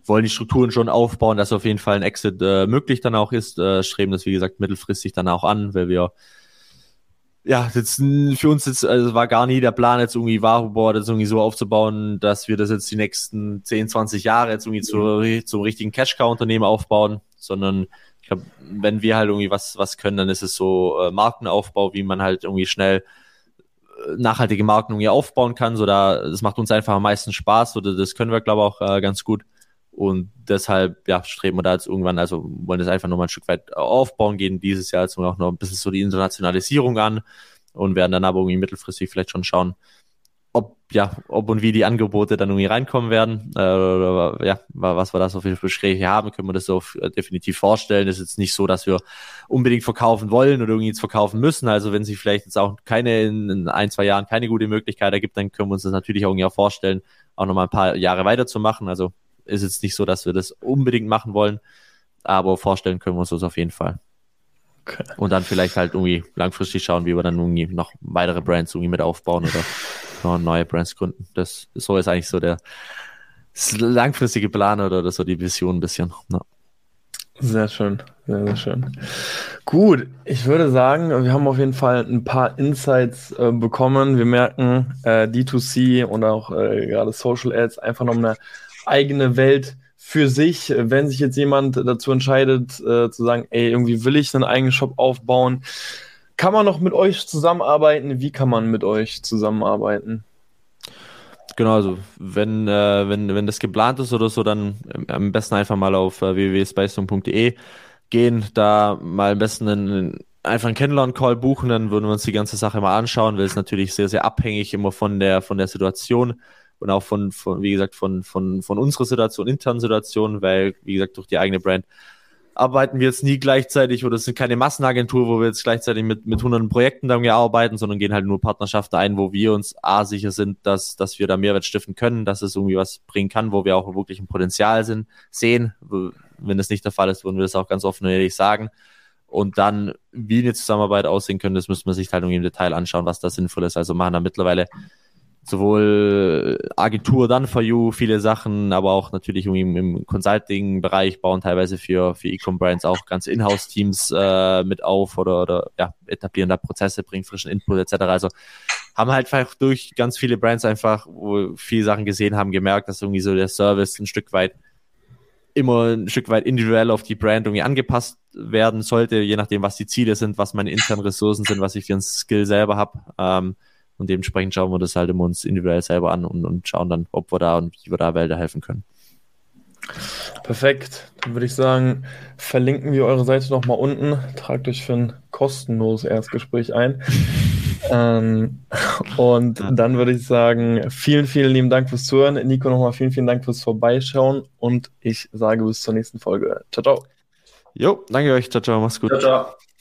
wollen die Strukturen schon aufbauen, dass auf jeden Fall ein Exit äh, möglich dann auch ist, äh, streben das wie gesagt mittelfristig dann auch an, weil wir ja, jetzt für uns jetzt, also war gar nie der Plan, jetzt irgendwie Waruboard jetzt irgendwie so aufzubauen, dass wir das jetzt die nächsten 10, 20 Jahre jetzt irgendwie zu, zum richtigen Cash-Cow-Unternehmen aufbauen, sondern ich glaube, wenn wir halt irgendwie was, was können, dann ist es so äh, Markenaufbau, wie man halt irgendwie schnell äh, nachhaltige Marken irgendwie aufbauen kann. So da, das macht uns einfach am meisten Spaß oder das können wir, glaube ich, auch äh, ganz gut. Und deshalb, ja, streben wir da jetzt irgendwann, also wollen das einfach nochmal ein Stück weit aufbauen, gehen dieses Jahr jetzt auch noch ein bisschen so die Internationalisierung an und werden dann aber irgendwie mittelfristig vielleicht schon schauen, ob, ja, ob und wie die Angebote dann irgendwie reinkommen werden, äh, oder, ja, was wir da so für Gespräche haben, können wir das so äh, definitiv vorstellen. Es ist jetzt nicht so, dass wir unbedingt verkaufen wollen oder irgendwie jetzt verkaufen müssen. Also wenn sich vielleicht jetzt auch keine in, in ein, zwei Jahren keine gute Möglichkeit ergibt, dann können wir uns das natürlich auch irgendwie auch vorstellen, auch nochmal ein paar Jahre weiterzumachen. Also ist jetzt nicht so, dass wir das unbedingt machen wollen, aber vorstellen können wir uns das auf jeden Fall. Okay. Und dann vielleicht halt irgendwie langfristig schauen, wie wir dann irgendwie noch weitere Brands irgendwie mit aufbauen oder noch neue Brands gründen. Das, so ist eigentlich so der langfristige Plan oder so die Vision ein bisschen. Ja. Sehr schön, sehr, sehr schön. Gut, ich würde sagen, wir haben auf jeden Fall ein paar Insights äh, bekommen. Wir merken, äh, D2C und auch äh, gerade Social Ads einfach noch eine eigene Welt für sich. Wenn sich jetzt jemand dazu entscheidet, äh, zu sagen, ey, irgendwie will ich einen eigenen Shop aufbauen, kann man noch mit euch zusammenarbeiten? Wie kann man mit euch zusammenarbeiten? Genau, also wenn, äh, wenn, wenn das geplant ist oder so, dann am besten einfach mal auf äh, www.spacezone.de gehen, da mal am besten einen, einfach einen Kennenlern-Call buchen, dann würden wir uns die ganze Sache mal anschauen, weil es natürlich sehr, sehr abhängig immer von der, von der Situation und auch von, von wie gesagt, von, von, von unserer Situation, internen Situation, weil, wie gesagt, durch die eigene Brand arbeiten wir jetzt nie gleichzeitig oder es sind keine Massenagentur, wo wir jetzt gleichzeitig mit, mit hunderten Projekten dann arbeiten, sondern gehen halt nur Partnerschaften ein, wo wir uns A sicher sind, dass, dass wir da Mehrwert stiften können, dass es irgendwie was bringen kann, wo wir auch wirklich ein Potenzial sind, sehen. Wenn das nicht der Fall ist, würden wir das auch ganz offen und ehrlich sagen. Und dann, wie eine Zusammenarbeit aussehen könnte, das müssen wir sich halt irgendwie im Detail anschauen, was da sinnvoll ist. Also machen da mittlerweile sowohl Agentur dann for you, viele Sachen, aber auch natürlich im, im Consulting-Bereich bauen teilweise für, für E-Com-Brands auch ganze Inhouse-Teams äh, mit auf oder, oder ja, etablieren da Prozesse, bringen frischen Input etc. Also haben halt einfach durch ganz viele Brands einfach, wo viele Sachen gesehen haben, gemerkt, dass irgendwie so der Service ein Stück weit immer ein Stück weit individuell auf die Brand irgendwie angepasst werden sollte, je nachdem, was die Ziele sind, was meine internen Ressourcen sind, was ich für einen Skill selber habe. Ähm, und dementsprechend schauen wir das halt immer uns individuell selber an und, und schauen dann, ob wir da und wie wir da Wälder helfen können. Perfekt. Dann würde ich sagen, verlinken wir eure Seite nochmal unten. Tragt euch für ein kostenloses Erstgespräch ein. ähm, und dann würde ich sagen, vielen, vielen lieben Dank fürs Zuhören. Nico, nochmal vielen, vielen Dank fürs Vorbeischauen und ich sage bis zur nächsten Folge. Ciao, ciao. Jo, danke euch. Ciao, ciao. Mach's gut. Ciao, ciao.